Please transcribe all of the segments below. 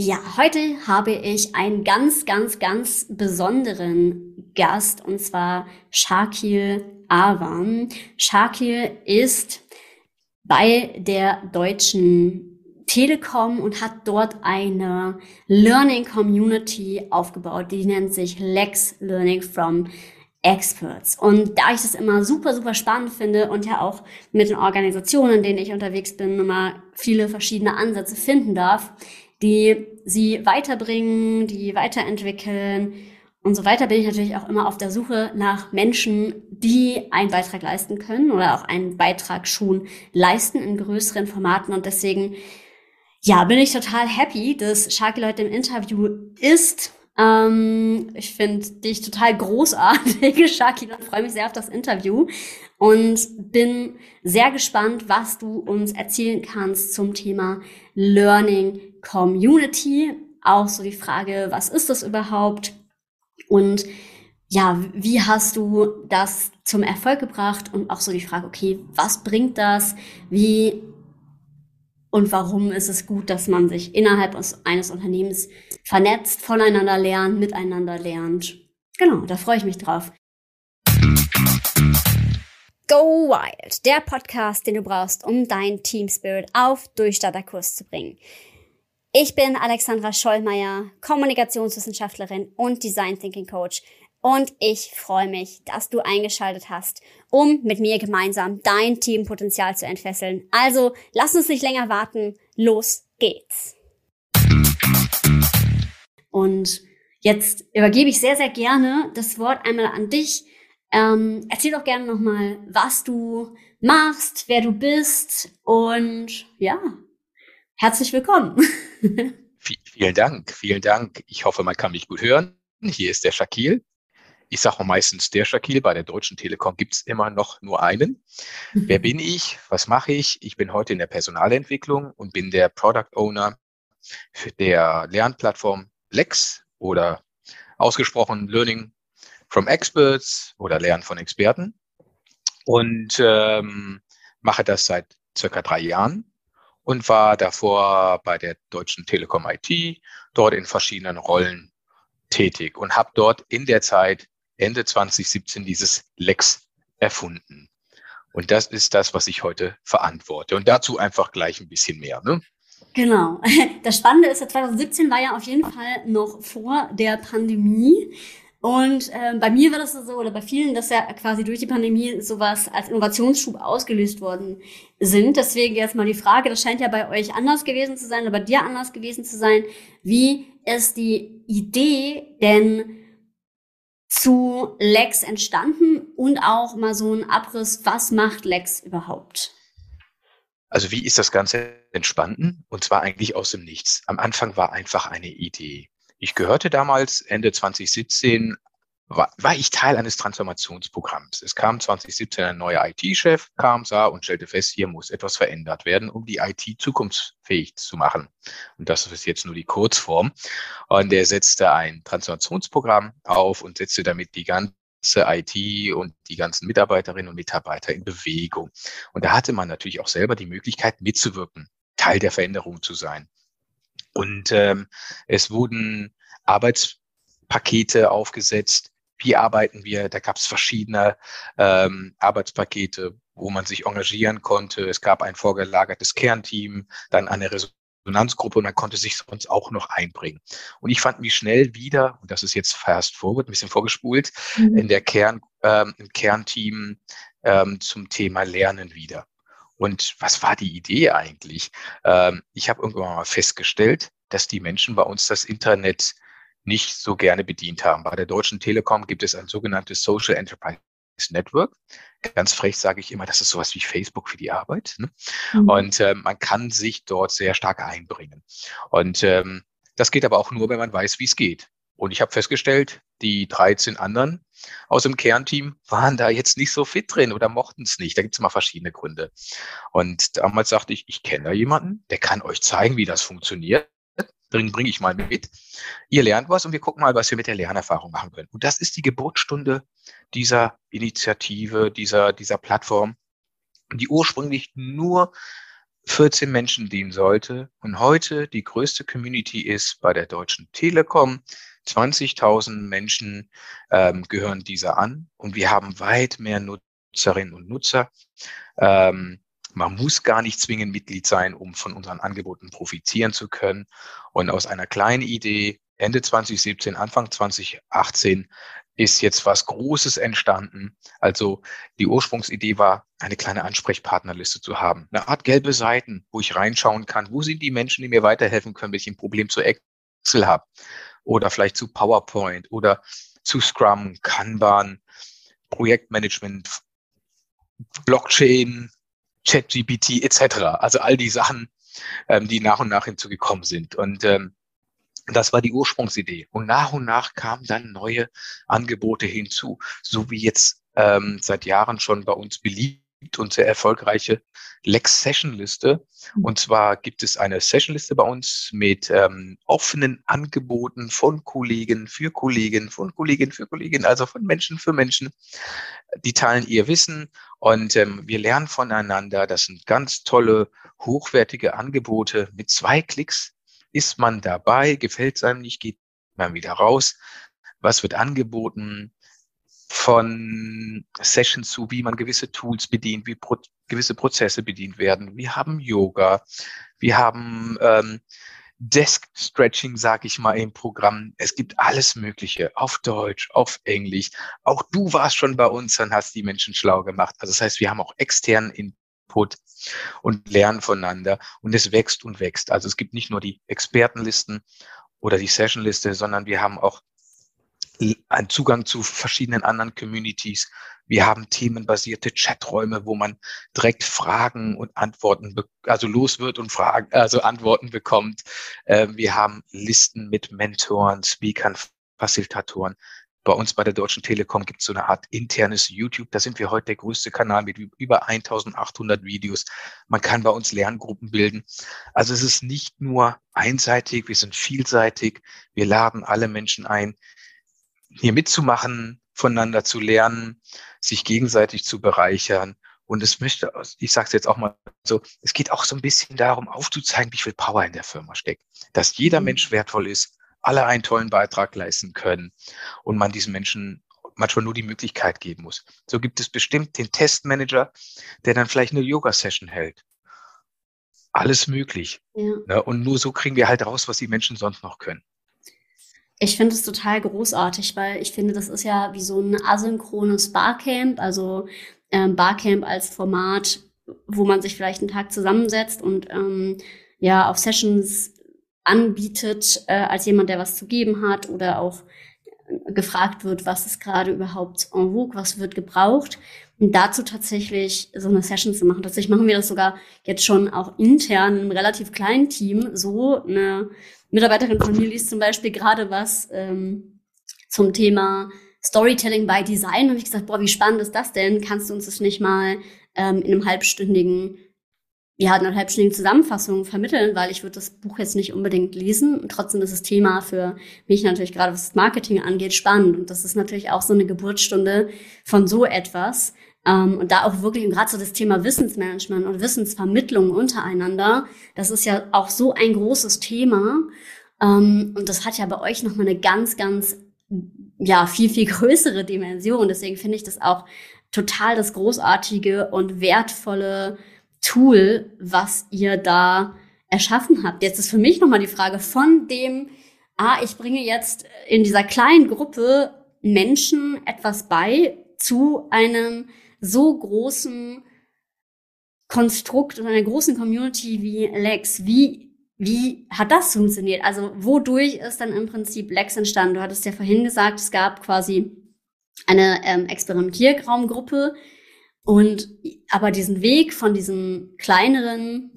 Ja, heute habe ich einen ganz, ganz, ganz besonderen Gast und zwar Shakil Awan. Shakil ist bei der Deutschen Telekom und hat dort eine Learning Community aufgebaut, die nennt sich Lex Learning from Experts. Und da ich das immer super, super spannend finde und ja auch mit den Organisationen, in denen ich unterwegs bin, immer viele verschiedene Ansätze finden darf, die sie weiterbringen, die weiterentwickeln und so weiter, bin ich natürlich auch immer auf der Suche nach Menschen, die einen Beitrag leisten können oder auch einen Beitrag schon leisten in größeren Formaten. Und deswegen, ja, bin ich total happy, dass Sharky heute im Interview ist. Ähm, ich finde dich total großartig, Shaki, und freue mich sehr auf das Interview und bin sehr gespannt, was du uns erzählen kannst zum Thema Learning Community. Auch so die Frage, was ist das überhaupt? Und ja, wie hast du das zum Erfolg gebracht? Und auch so die Frage, okay, was bringt das? Wie und warum ist es gut, dass man sich innerhalb eines Unternehmens vernetzt, voneinander lernt, miteinander lernt? Genau, da freue ich mich drauf. Go Wild, der Podcast, den du brauchst, um dein Team Spirit auf Durchstarterkurs zu bringen. Ich bin Alexandra Schollmeier, Kommunikationswissenschaftlerin und Design Thinking Coach und ich freue mich, dass du eingeschaltet hast, um mit mir gemeinsam dein Teampotenzial zu entfesseln. Also lass uns nicht länger warten, los geht's. Und jetzt übergebe ich sehr, sehr gerne das Wort einmal an dich. Ähm, erzähl doch gerne nochmal, was du machst, wer du bist und ja, herzlich willkommen. vielen Dank, vielen Dank. Ich hoffe, man kann mich gut hören. Hier ist der Shakil. Ich sage meistens der Shakil. Bei der Deutschen Telekom gibt es immer noch nur einen. Mhm. Wer bin ich? Was mache ich? Ich bin heute in der Personalentwicklung und bin der Product Owner für der Lernplattform Lex oder ausgesprochen Learning from Experts oder Lernen von Experten. Und ähm, mache das seit circa drei Jahren und war davor bei der Deutschen Telekom IT, dort in verschiedenen Rollen tätig und habe dort in der Zeit Ende 2017 dieses Lex erfunden. Und das ist das, was ich heute verantworte. Und dazu einfach gleich ein bisschen mehr. Ne? Genau. Das Spannende ist, 2017 war ja auf jeden Fall noch vor der Pandemie. Und äh, bei mir war das so, oder bei vielen, dass ja quasi durch die Pandemie sowas als Innovationsschub ausgelöst worden sind. Deswegen jetzt mal die Frage, das scheint ja bei euch anders gewesen zu sein, oder bei dir anders gewesen zu sein. Wie ist die Idee denn zu Lex entstanden und auch mal so ein Abriss, was macht Lex überhaupt? Also wie ist das Ganze entstanden? Und zwar eigentlich aus dem Nichts. Am Anfang war einfach eine Idee. Ich gehörte damals Ende 2017 war, war ich Teil eines Transformationsprogramms. Es kam 2017 ein neuer IT-Chef, kam, sah und stellte fest, hier muss etwas verändert werden, um die IT zukunftsfähig zu machen. Und das ist jetzt nur die Kurzform. Und er setzte ein Transformationsprogramm auf und setzte damit die ganze IT und die ganzen Mitarbeiterinnen und Mitarbeiter in Bewegung. Und da hatte man natürlich auch selber die Möglichkeit mitzuwirken, Teil der Veränderung zu sein. Und ähm, es wurden Arbeitspakete aufgesetzt. Wie arbeiten wir? Da gab es verschiedene ähm, Arbeitspakete, wo man sich engagieren konnte. Es gab ein vorgelagertes Kernteam, dann eine Resonanzgruppe und man konnte sich sonst auch noch einbringen. Und ich fand mich schnell wieder, und das ist jetzt fast forward, ein bisschen vorgespult, mhm. in der Kern, ähm, im Kernteam ähm, zum Thema Lernen wieder. Und was war die Idee eigentlich? Ähm, ich habe irgendwann mal festgestellt, dass die Menschen bei uns das Internet nicht so gerne bedient haben. Bei der Deutschen Telekom gibt es ein sogenanntes Social Enterprise Network. Ganz frech sage ich immer, das ist sowas wie Facebook für die Arbeit. Ne? Mhm. Und äh, man kann sich dort sehr stark einbringen. Und ähm, das geht aber auch nur, wenn man weiß, wie es geht. Und ich habe festgestellt, die 13 anderen aus dem Kernteam waren da jetzt nicht so fit drin oder mochten es nicht. Da gibt es immer verschiedene Gründe. Und damals sagte ich, ich kenne da jemanden, der kann euch zeigen, wie das funktioniert. Bringe bring ich mal mit. Ihr lernt was und wir gucken mal, was wir mit der Lernerfahrung machen können. Und das ist die Geburtsstunde dieser Initiative, dieser, dieser Plattform, die ursprünglich nur 14 Menschen dienen sollte und heute die größte Community ist bei der Deutschen Telekom. 20.000 Menschen ähm, gehören dieser an und wir haben weit mehr Nutzerinnen und Nutzer. Ähm, man muss gar nicht zwingend Mitglied sein, um von unseren Angeboten profitieren zu können. Und aus einer kleinen Idee Ende 2017, Anfang 2018 ist jetzt was Großes entstanden. Also die Ursprungsidee war, eine kleine Ansprechpartnerliste zu haben. Eine Art gelbe Seiten, wo ich reinschauen kann, wo sind die Menschen, die mir weiterhelfen können, wenn ich ein Problem zu Excel habe oder vielleicht zu PowerPoint oder zu Scrum, Kanban, Projektmanagement, Blockchain, ChatGPT etc. Also all die Sachen, ähm, die nach und nach hinzugekommen sind. Und ähm, das war die Ursprungsidee. Und nach und nach kamen dann neue Angebote hinzu, so wie jetzt ähm, seit Jahren schon bei uns beliebt und sehr erfolgreiche Lex Session Liste. Und zwar gibt es eine Session Liste bei uns mit ähm, offenen Angeboten von Kollegen für Kollegen, von Kolleginnen für Kolleginnen, also von Menschen für Menschen. Die teilen ihr Wissen und ähm, wir lernen voneinander. Das sind ganz tolle, hochwertige Angebote mit zwei Klicks ist man dabei? Gefällt es einem nicht? Geht man wieder raus? Was wird angeboten? Von Sessions zu, wie man gewisse Tools bedient, wie pro gewisse Prozesse bedient werden. Wir haben Yoga. Wir haben ähm, Desk Stretching, sag ich mal, im Programm. Es gibt alles Mögliche auf Deutsch, auf Englisch. Auch du warst schon bei uns und hast die Menschen schlau gemacht. Also das heißt, wir haben auch externen Input und lernen voneinander und es wächst und wächst. Also es gibt nicht nur die Expertenlisten oder die Sessionliste, sondern wir haben auch einen Zugang zu verschiedenen anderen Communities. Wir haben themenbasierte Chaträume, wo man direkt Fragen und Antworten, also los wird und Fragen, also Antworten bekommt. Ähm, wir haben Listen mit Mentoren, Speakern, Facilitatoren. Bei uns bei der Deutschen Telekom gibt es so eine Art internes YouTube. Da sind wir heute der größte Kanal mit über 1800 Videos. Man kann bei uns Lerngruppen bilden. Also es ist nicht nur einseitig, wir sind vielseitig. Wir laden alle Menschen ein, hier mitzumachen, voneinander zu lernen, sich gegenseitig zu bereichern. Und es möchte, ich sage es jetzt auch mal so, es geht auch so ein bisschen darum, aufzuzeigen, wie viel Power in der Firma steckt. Dass jeder mhm. Mensch wertvoll ist, alle einen tollen Beitrag leisten können und man diesen Menschen manchmal nur die Möglichkeit geben muss. So gibt es bestimmt den Testmanager, der dann vielleicht eine Yoga-Session hält. Alles möglich. Ja. Ne? Und nur so kriegen wir halt raus, was die Menschen sonst noch können. Ich finde es total großartig, weil ich finde, das ist ja wie so ein asynchrones Barcamp, also ähm, Barcamp als Format, wo man sich vielleicht einen Tag zusammensetzt und ähm, ja auf Sessions anbietet äh, als jemand, der was zu geben hat oder auch gefragt wird, was ist gerade überhaupt en vogue, was wird gebraucht. Und dazu tatsächlich so eine Session zu machen. Tatsächlich machen wir das sogar jetzt schon auch intern in einem relativ kleinen Team. So eine Mitarbeiterin von mir liest zum Beispiel gerade was ähm, zum Thema Storytelling by Design. Und ich gesagt, boah, wie spannend ist das denn? Kannst du uns das nicht mal ähm, in einem halbstündigen ja, eine halbstündige Zusammenfassung vermitteln, weil ich würde das Buch jetzt nicht unbedingt lesen. Und trotzdem ist das Thema für mich natürlich gerade, was das Marketing angeht, spannend. Und das ist natürlich auch so eine Geburtsstunde von so etwas. Ähm, und da auch wirklich, und gerade so das Thema Wissensmanagement und Wissensvermittlung untereinander, das ist ja auch so ein großes Thema. Ähm, und das hat ja bei euch nochmal eine ganz, ganz, ja, viel, viel größere Dimension. Deswegen finde ich das auch total das großartige und wertvolle Tool, was ihr da erschaffen habt. Jetzt ist für mich nochmal die Frage von dem, ah, ich bringe jetzt in dieser kleinen Gruppe Menschen etwas bei zu einem so großen Konstrukt und einer großen Community wie Lex. Wie, wie hat das funktioniert? Also wodurch ist dann im Prinzip Lex entstanden? Du hattest ja vorhin gesagt, es gab quasi eine ähm, Experimentierraumgruppe, und aber diesen Weg von diesem kleineren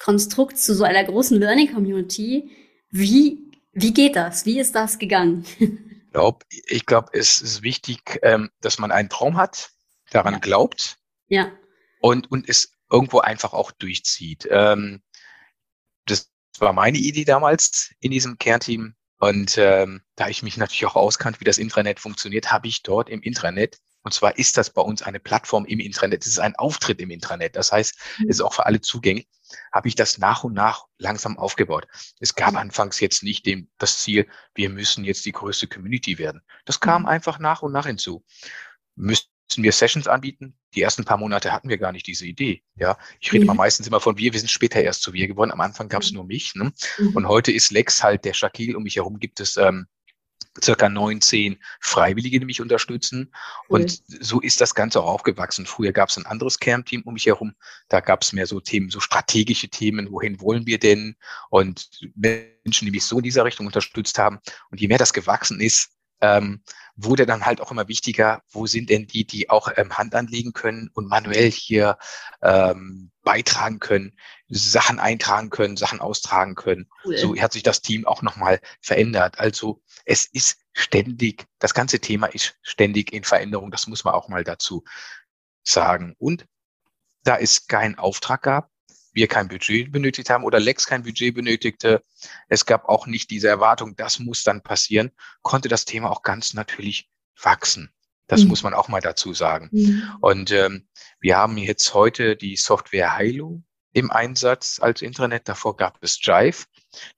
Konstrukt zu so einer großen Learning Community, wie, wie geht das? Wie ist das gegangen? Ich glaube, ich glaub, es ist wichtig, ähm, dass man einen Traum hat, daran ja. glaubt ja. und, und es irgendwo einfach auch durchzieht. Ähm, das war meine Idee damals in diesem Kernteam. Und ähm, da ich mich natürlich auch auskannte, wie das Intranet funktioniert, habe ich dort im Intranet Und zwar ist das bei uns eine Plattform im Intranet. Es ist ein Auftritt im Intranet. Das heißt, es ist auch für alle zugänglich. Habe ich das nach und nach langsam aufgebaut. Es gab mhm. anfangs jetzt nicht dem, das Ziel, wir müssen jetzt die größte Community werden. Das kam mhm. einfach nach und nach hinzu. Müssten wir Sessions anbieten? Die ersten paar Monate hatten wir gar nicht diese Idee. Ja, ich rede mhm. mal meistens immer von wir. Wir sind später erst zu wir geworden. Am Anfang gab es nur mich. Ne? Mhm. Und heute ist Lex halt der Shakil. Um mich herum gibt es ähm, circa 19 Freiwillige, die mich unterstützen. Cool. Und so ist das Ganze auch aufgewachsen. Früher gab es ein anderes Kernteam um mich herum. Da gab es mehr so Themen, so strategische Themen. Wohin wollen wir denn? Und Menschen, die mich so in dieser Richtung unterstützt haben. Und je mehr das gewachsen ist, ähm, wurde dann halt auch immer wichtiger, wo sind denn die, die auch ähm, Hand anlegen können und manuell hier ähm, beitragen können, Sachen eintragen können, Sachen austragen können. Cool. So hat sich das Team auch nochmal verändert. Also es ist ständig, das ganze Thema ist ständig in Veränderung. Das muss man auch mal dazu sagen. Und da es keinen Auftrag gab, wir kein Budget benötigt haben oder Lex kein Budget benötigte, es gab auch nicht diese Erwartung, das muss dann passieren, konnte das Thema auch ganz natürlich wachsen. Das mhm. muss man auch mal dazu sagen. Mhm. Und ähm, wir haben jetzt heute die Software Hilo im Einsatz als Intranet. Davor gab es Jive.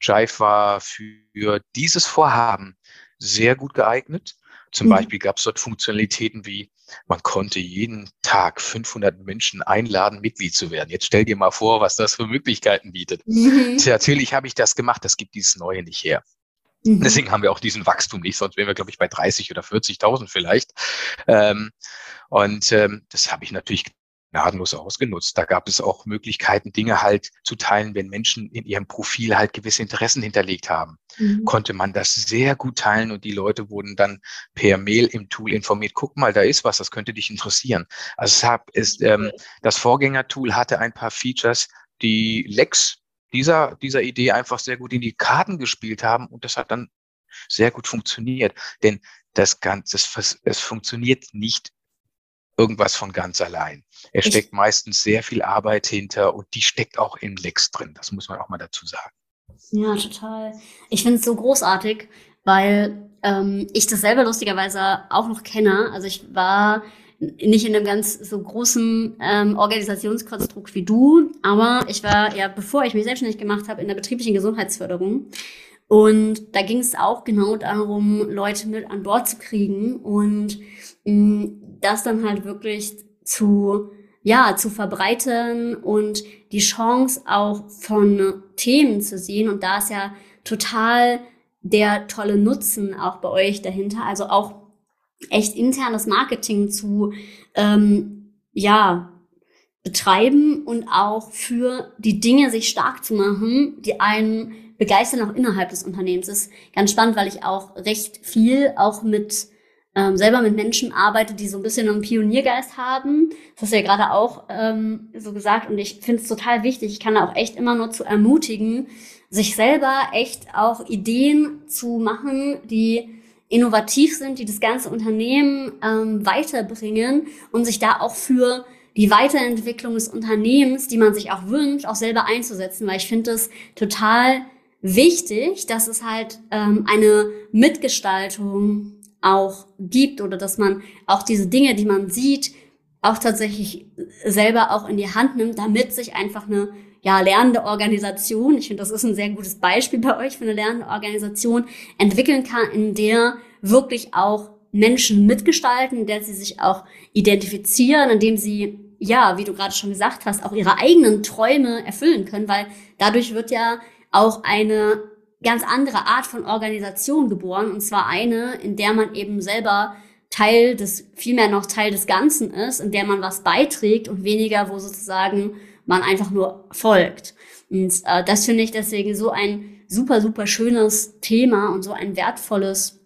Jive war für dieses Vorhaben sehr gut geeignet. Zum mhm. Beispiel gab es dort Funktionalitäten wie, man konnte jeden Tag 500 Menschen einladen, Mitglied zu werden. Jetzt stell dir mal vor, was das für Möglichkeiten bietet. Mhm. Natürlich habe ich das gemacht, das gibt dieses Neue nicht her. Mhm. Deswegen haben wir auch diesen Wachstum nicht, sonst wären wir, glaube ich, bei 30 oder 40.000 vielleicht. Ähm, und ähm, das habe ich natürlich gnadenlos ausgenutzt. Da gab es auch Möglichkeiten, Dinge halt zu teilen, wenn Menschen in ihrem Profil halt gewisse Interessen hinterlegt haben. Mhm. Konnte man das sehr gut teilen und die Leute wurden dann per Mail im Tool informiert, guck mal, da ist was, das könnte dich interessieren. Also es hab, ist, ähm, das Vorgängertool hatte ein paar Features, die Lex dieser, dieser Idee einfach sehr gut in die Karten gespielt haben und das hat dann sehr gut funktioniert. Denn das Ganze, es, es funktioniert nicht irgendwas von ganz allein. Es steckt ich, meistens sehr viel Arbeit hinter und die steckt auch in Lex drin. Das muss man auch mal dazu sagen. Ja, total. Ich finde es so großartig, weil ähm, ich das selber lustigerweise auch noch kenne. Also ich war nicht in einem ganz so großen ähm, Organisationskonstrukt wie du, aber ich war ja, bevor ich mich selbstständig gemacht habe, in der betrieblichen Gesundheitsförderung. Und da ging es auch genau darum, Leute mit an Bord zu kriegen und mh, mm, das dann halt wirklich zu ja, zu verbreiten und die Chance auch von Themen zu sehen. Und da ist ja total der tolle Nutzen auch bei euch dahinter. Also auch echt internes Marketing zu ähm, ja betreiben und auch für die Dinge sich stark zu machen, die einen begeistern auch innerhalb des Unternehmens. Das ist ganz spannend, weil ich auch recht viel auch mit ähm, selber mit Menschen arbeite, die so ein bisschen einen Pioniergeist haben. Das hast du ja gerade auch ähm, so gesagt und ich finde es total wichtig. Ich kann da auch echt immer nur zu ermutigen, sich selber echt auch Ideen zu machen, die innovativ sind, die das ganze Unternehmen ähm, weiterbringen und sich da auch für die Weiterentwicklung des Unternehmens, die man sich auch wünscht, auch selber einzusetzen, weil ich finde es total wichtig, dass es halt ähm, eine Mitgestaltung auch gibt oder dass man auch diese Dinge, die man sieht, auch tatsächlich selber auch in die Hand nimmt, damit sich einfach eine ja, lernende Organisation, ich finde, das ist ein sehr gutes Beispiel bei euch für eine lernende Organisation, entwickeln kann, in der wirklich auch Menschen mitgestalten, in der sie sich auch identifizieren, indem sie, ja, wie du gerade schon gesagt hast, auch ihre eigenen Träume erfüllen können, weil dadurch wird ja auch eine ganz andere Art von Organisation geboren, und zwar eine, in der man eben selber Teil des, vielmehr noch Teil des Ganzen ist, in der man was beiträgt und weniger, wo sozusagen man einfach nur folgt. Und äh, das finde ich deswegen so ein super, super schönes Thema und so ein wertvolles,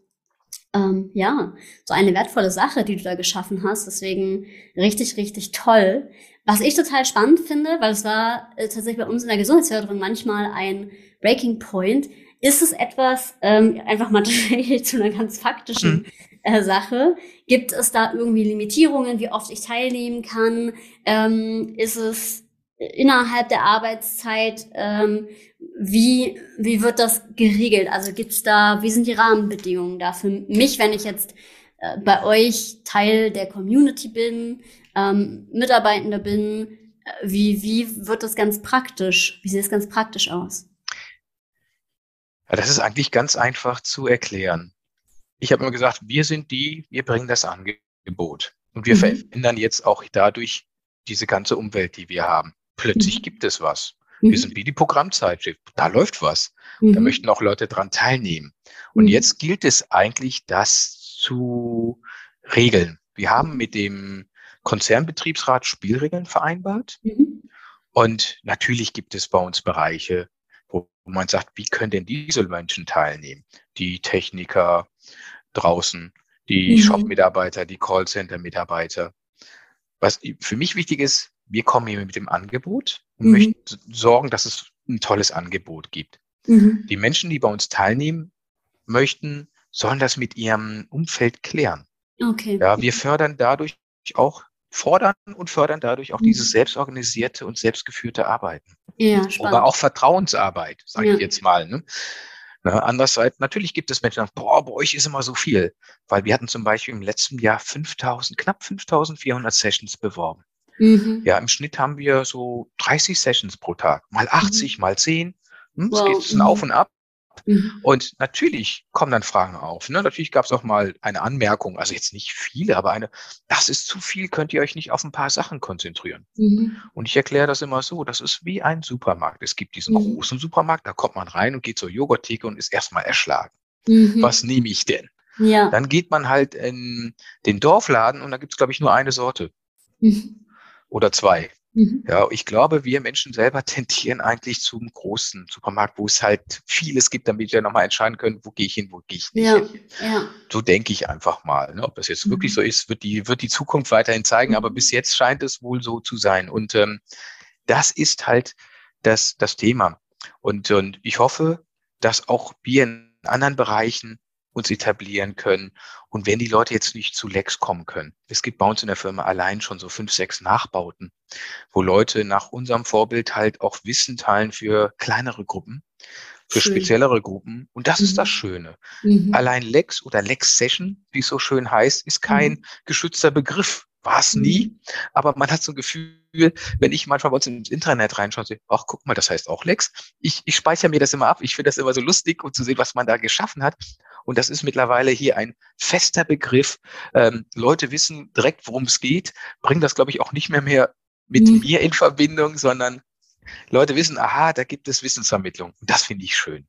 ähm, ja, so eine wertvolle Sache, die du da geschaffen hast. Deswegen richtig, richtig toll. Was ich total spannend finde, weil es war äh, tatsächlich bei uns in der Gesundheitsförderung manchmal ein Breaking Point, ist es etwas, ähm, einfach mal zu einer ganz faktischen mhm. äh, Sache, gibt es da irgendwie Limitierungen, wie oft ich teilnehmen kann? Ähm, ist es innerhalb der Arbeitszeit, ähm, wie, wie wird das geregelt? Also gibt's da, wie sind die Rahmenbedingungen da für mich, wenn ich jetzt äh, bei euch Teil der Community bin, ähm, Mitarbeitender bin, äh, wie, wie wird das ganz praktisch? Wie sieht es ganz praktisch aus? Ja, das ist eigentlich ganz einfach zu erklären. Ich habe immer gesagt, wir sind die, wir bringen das Angebot. Und wir mhm. verändern jetzt auch dadurch diese ganze Umwelt, die wir haben. Plötzlich mhm. gibt es was. Wir mhm. sind wie die Programmzeitschrift. Da läuft was. Da mhm. möchten auch Leute dran teilnehmen. Und mhm. jetzt gilt es eigentlich, das zu regeln. Wir haben mit dem Konzernbetriebsrat Spielregeln vereinbart. Mhm. Und natürlich gibt es bei uns Bereiche, wo man sagt, wie können denn diese Menschen teilnehmen? Die Techniker draußen, die mhm. Shop-Mitarbeiter, die Callcenter-Mitarbeiter. Was für mich wichtig ist, wir kommen hier mit dem Angebot und mhm. möchten sorgen, dass es ein tolles Angebot gibt. Mhm. Die Menschen, die bei uns teilnehmen möchten, sollen das mit ihrem Umfeld klären. Okay. Ja, wir fördern dadurch auch, fordern und fördern dadurch auch mhm. dieses selbstorganisierte und selbstgeführte Arbeiten. Ja, spannend. Aber auch Vertrauensarbeit, sage ja. ich jetzt mal. Ne? Na, andererseits, natürlich gibt es Menschen, die sagen, boah, bei euch ist immer so viel. Weil wir hatten zum Beispiel im letzten Jahr 5000, knapp 5400 Sessions beworben. Mhm. Ja, im Schnitt haben wir so 30 Sessions pro Tag. Mal 80, mhm. mal 10. Hm, wow. Es geht ein Auf und Ab. Mhm. Und natürlich kommen dann Fragen auf. Ne? Natürlich gab es auch mal eine Anmerkung, also jetzt nicht viele, aber eine, das ist zu viel, könnt ihr euch nicht auf ein paar Sachen konzentrieren. Mhm. Und ich erkläre das immer so, das ist wie ein Supermarkt. Es gibt diesen mhm. großen Supermarkt, da kommt man rein und geht zur Joghurttheke und ist erstmal erschlagen. Mhm. Was nehme ich denn? Ja. Dann geht man halt in den Dorfladen und da gibt es, glaube ich, nur eine Sorte. Mhm. Oder zwei. Mhm. Ja, ich glaube, wir Menschen selber tendieren eigentlich zum großen Supermarkt, wo es halt vieles gibt, damit wir nochmal entscheiden können, wo gehe ich hin, wo gehe ich nicht ja, hin. Ja. So denke ich einfach mal. Ne? Ob das jetzt mhm. wirklich so ist, wird die, wird die Zukunft weiterhin zeigen, mhm. aber bis jetzt scheint es wohl so zu sein. Und ähm, das ist halt das, das Thema. Und, und ich hoffe, dass auch wir in anderen Bereichen uns etablieren können. Und wenn die Leute jetzt nicht zu Lex kommen können, es gibt bei uns in der Firma allein schon so fünf, sechs Nachbauten, wo Leute nach unserem Vorbild halt auch Wissen teilen für kleinere Gruppen, für Schön. speziellere Gruppen. Und das mhm. ist das mhm. Schöne. Mhm. Allein Lex oder Lex Session, wie es so schön heißt, ist kein mhm. geschützter Begriff. War es nie, mhm. aber man hat so ein Gefühl, wenn ich manchmal bei uns ins Internet reinschaue, sehe, ach, guck mal, das heißt auch Lex. Ich, ich speichere mir das immer ab. Ich finde das immer so lustig, um zu sehen, was man da geschaffen hat. Und das ist mittlerweile hier ein fester Begriff. Ähm, Leute wissen direkt, worum es geht, bringen das, glaube ich, auch nicht mehr mehr mit mhm. mir in Verbindung, sondern Leute wissen, aha, da gibt es Wissensvermittlung. Und das finde ich schön.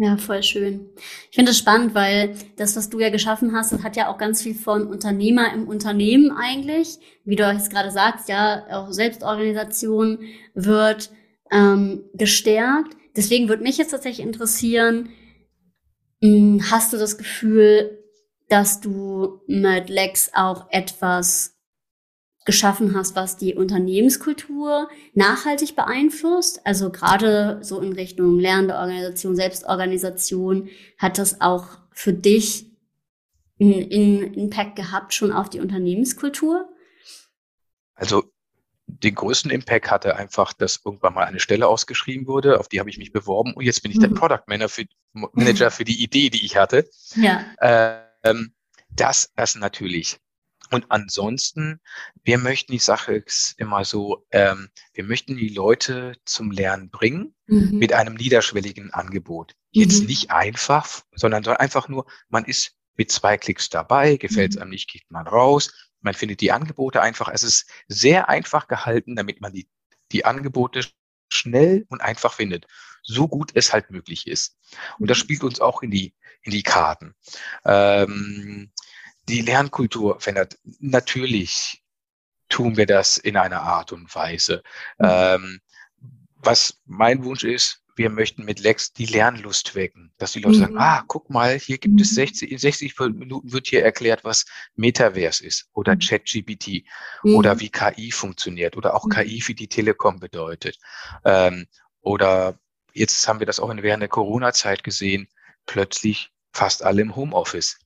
Ja, voll schön. Ich finde es spannend, weil das, was du ja geschaffen hast, das hat ja auch ganz viel von Unternehmer im Unternehmen eigentlich. Wie du jetzt gerade sagst, ja, auch Selbstorganisation wird ähm, gestärkt. Deswegen würde mich jetzt tatsächlich interessieren, hm, hast du das Gefühl, dass du mit Lex auch etwas geschaffen hast, was die Unternehmenskultur nachhaltig beeinflusst. Also gerade so in Richtung lernende Organisation, Selbstorganisation, hat das auch für dich einen Impact gehabt schon auf die Unternehmenskultur? Also den größten Impact hatte einfach, dass irgendwann mal eine Stelle ausgeschrieben wurde, auf die habe ich mich beworben und jetzt bin ich mhm. der Product Manager für, Manager für die Idee, die ich hatte. Ja. Ähm, das ist natürlich und ansonsten, wir möchten die Sache immer so, ähm, wir möchten die Leute zum Lernen bringen mhm. mit einem niederschwelligen Angebot. Jetzt mhm. nicht einfach, sondern einfach nur, man ist mit zwei Klicks dabei, gefällt es mhm. einem nicht, geht man raus, man findet die Angebote einfach. Es ist sehr einfach gehalten, damit man die, die Angebote schnell und einfach findet. So gut es halt möglich ist. Und das mhm. spielt uns auch in die, in die Karten. Ähm, die Lernkultur verändert. Natürlich tun wir das in einer Art und Weise. Mhm. Ähm, was mein Wunsch ist, wir möchten mit Lex die Lernlust wecken, dass die Leute mhm. sagen, ah, guck mal, hier gibt es 60, in 60 Minuten wird hier erklärt, was Metaverse ist oder mhm. ChatGPT mhm. oder wie KI funktioniert oder auch mhm. KI für die Telekom bedeutet. Ähm, oder jetzt haben wir das auch während der Corona-Zeit gesehen, plötzlich fast alle im Homeoffice.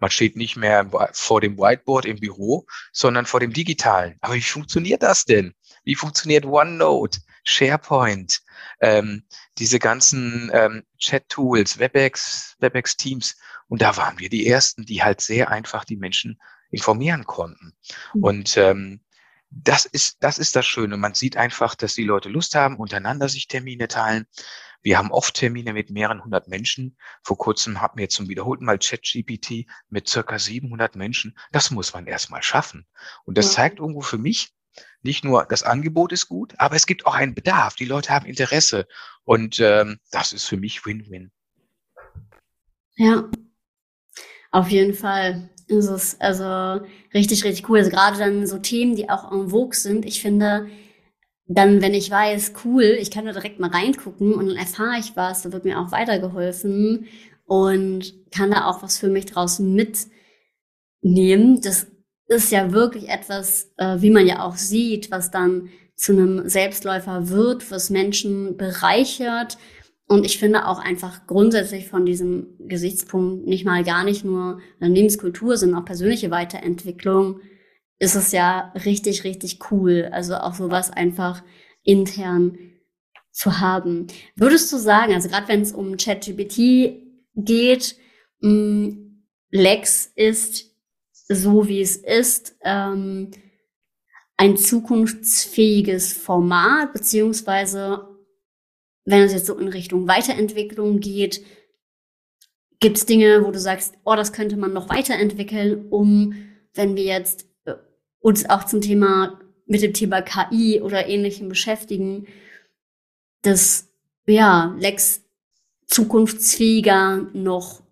Man steht nicht mehr vor dem Whiteboard im Büro, sondern vor dem digitalen. Aber wie funktioniert das denn? Wie funktioniert OneNote, SharePoint, ähm, diese ganzen ähm, Chat-Tools, WebEx, WebEx Teams. Und da waren wir die Ersten, die halt sehr einfach die Menschen informieren konnten. Mhm. Und ähm, das ist, das ist das Schöne. Man sieht einfach, dass die Leute Lust haben, untereinander sich Termine teilen. Wir haben oft Termine mit mehreren hundert Menschen. Vor kurzem hatten wir zum wiederholten Mal ChatGPT mit circa 700 Menschen. Das muss man erstmal schaffen. Und das ja. zeigt irgendwo für mich, nicht nur das Angebot ist gut, aber es gibt auch einen Bedarf. Die Leute haben Interesse. Und ähm, das ist für mich Win-Win. Ja, auf jeden Fall. Es ist also richtig, richtig cool. Also gerade dann so Themen, die auch en vogue sind. Ich finde, dann, wenn ich weiß, cool, ich kann da direkt mal reingucken und dann erfahre ich was, da wird mir auch weitergeholfen und kann da auch was für mich draußen mitnehmen. Das ist ja wirklich etwas, äh, wie man ja auch sieht, was dann zu einem Selbstläufer wird, was Menschen bereichert und ich finde auch einfach grundsätzlich von diesem Gesichtspunkt nicht mal gar nicht nur Unternehmenskultur, sondern auch persönliche Weiterentwicklung ist es ja richtig, richtig cool. Also auch sowas einfach intern zu haben. Würdest du sagen, also gerade wenn es um ChatGPT geht, mh, mm, Lex ist so wie es ist, ähm, ein zukunftsfähiges Format, beziehungsweise wenn es jetzt so in Richtung Weiterentwicklung geht, gibt es Dinge, wo du sagst, oh, das könnte man noch weiterentwickeln, um, wenn wir jetzt uns auch zum Thema, mit dem Thema KI oder ähnlichem beschäftigen, dass, ja, Lex zukunftsfähiger noch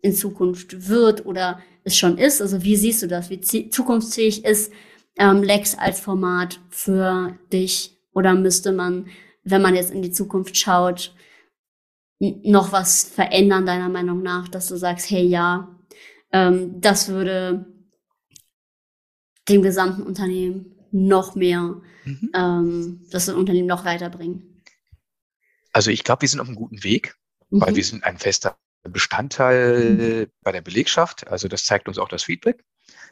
in Zukunft wird oder es schon ist. Also wie siehst du das? Wie zukunftsfähig ist ähm, Lex als Format für dich? Oder müsste man wenn man jetzt in die Zukunft schaut, noch was verändern, deiner Meinung nach, dass du sagst, hey ja, ähm, das würde dem gesamten Unternehmen noch mehr, mhm. ähm, das Unternehmen noch weiterbringen? Also ich glaube, wir sind auf einem guten Weg, mhm. weil wir sind ein fester Bestandteil mhm. bei der Belegschaft. Also das zeigt uns auch das Feedback.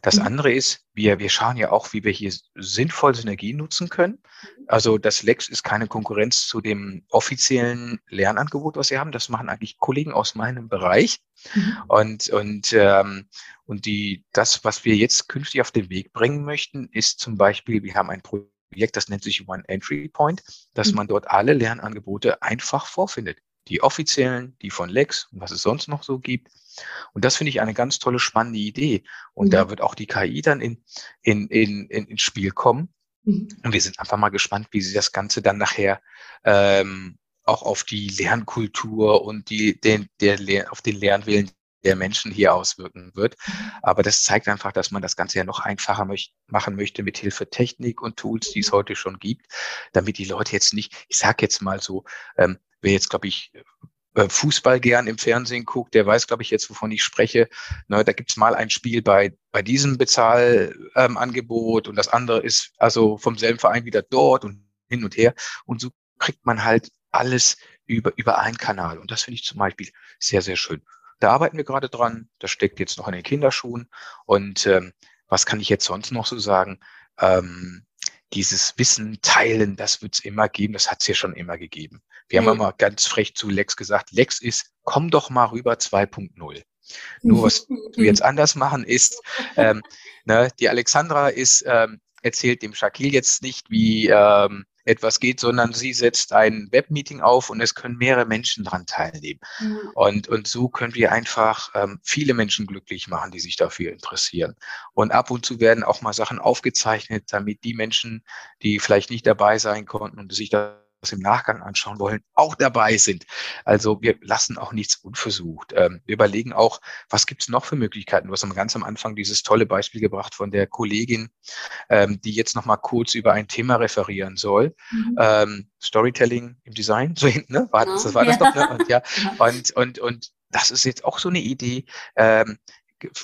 Das mhm. andere ist, wir, wir schauen ja auch, wie wir hier sinnvoll Synergien nutzen können. Also das Lex ist keine Konkurrenz zu dem offiziellen Lernangebot, was wir haben. Das machen eigentlich Kollegen aus meinem Bereich. Mhm. Und, und, ähm, und die, das, was wir jetzt künftig auf den Weg bringen möchten, ist zum Beispiel, wir haben ein Projekt, das nennt sich One Entry Point, dass mhm. man dort alle Lernangebote einfach vorfindet. Die offiziellen, die von Lex und was es sonst noch so gibt. Und das finde ich eine ganz tolle, spannende Idee. Und mhm. da wird auch die KI dann in, in, in, in, ins Spiel kommen. Mhm. Und wir sind einfach mal gespannt, wie sie das Ganze dann nachher ähm, auch auf die Lernkultur und die, den, der, auf den Lernwillen der Menschen hier auswirken wird. Mhm. Aber das zeigt einfach, dass man das Ganze ja noch einfacher möcht machen möchte mit Hilfe Technik und Tools, die es mhm. heute schon gibt, damit die Leute jetzt nicht, ich sage jetzt mal so, ähm, wer jetzt, glaube ich, äh, Fußball gern im Fernsehen guckt, der weiß, glaube ich, jetzt, wovon ich spreche. Ne, da gibt's mal ein Spiel bei, bei diesem Bezahlangebot ähm, und das andere ist also vom selben Verein wieder dort und hin und her. Und so kriegt man halt alles über, über einen Kanal. Und das finde ich zum Beispiel sehr, sehr schön. Da arbeiten wir gerade dran. Das steckt jetzt noch in den Kinderschuhen. Und ähm, was kann ich jetzt sonst noch so sagen? Ähm, dieses Wissen teilen, das wird es immer geben, das hat es ja schon immer gegeben. Wir mhm. haben immer ganz frech zu Lex gesagt, Lex ist, komm doch mal rüber 2.0. Nur was wir jetzt anders machen ist, ähm, ne, die Alexandra ist, ähm, erzählt dem Shakil jetzt nicht, wie ähm, etwas geht, sondern sie setzt ein Webmeeting auf und es können mehrere Menschen dran teilnehmen. Mhm. Und, und so können wir einfach ähm, viele Menschen glücklich machen, die sich dafür interessieren. Und ab und zu werden auch mal Sachen aufgezeichnet, damit die Menschen, die vielleicht nicht dabei sein konnten und sich da das im Nachgang anschauen wollen, auch dabei sind. Also wir lassen auch nichts unversucht. Ähm, wir überlegen auch, was gibt es noch für Möglichkeiten. Du hast ganz am Anfang dieses tolle Beispiel gebracht von der Kollegin, ähm, die jetzt noch mal kurz über ein Thema referieren soll. Mhm. Ähm, Storytelling im Design, so hinten, ne? War, das, war das ja. doch, ne? Und, ja, und, und, und das ist jetzt auch so eine Idee.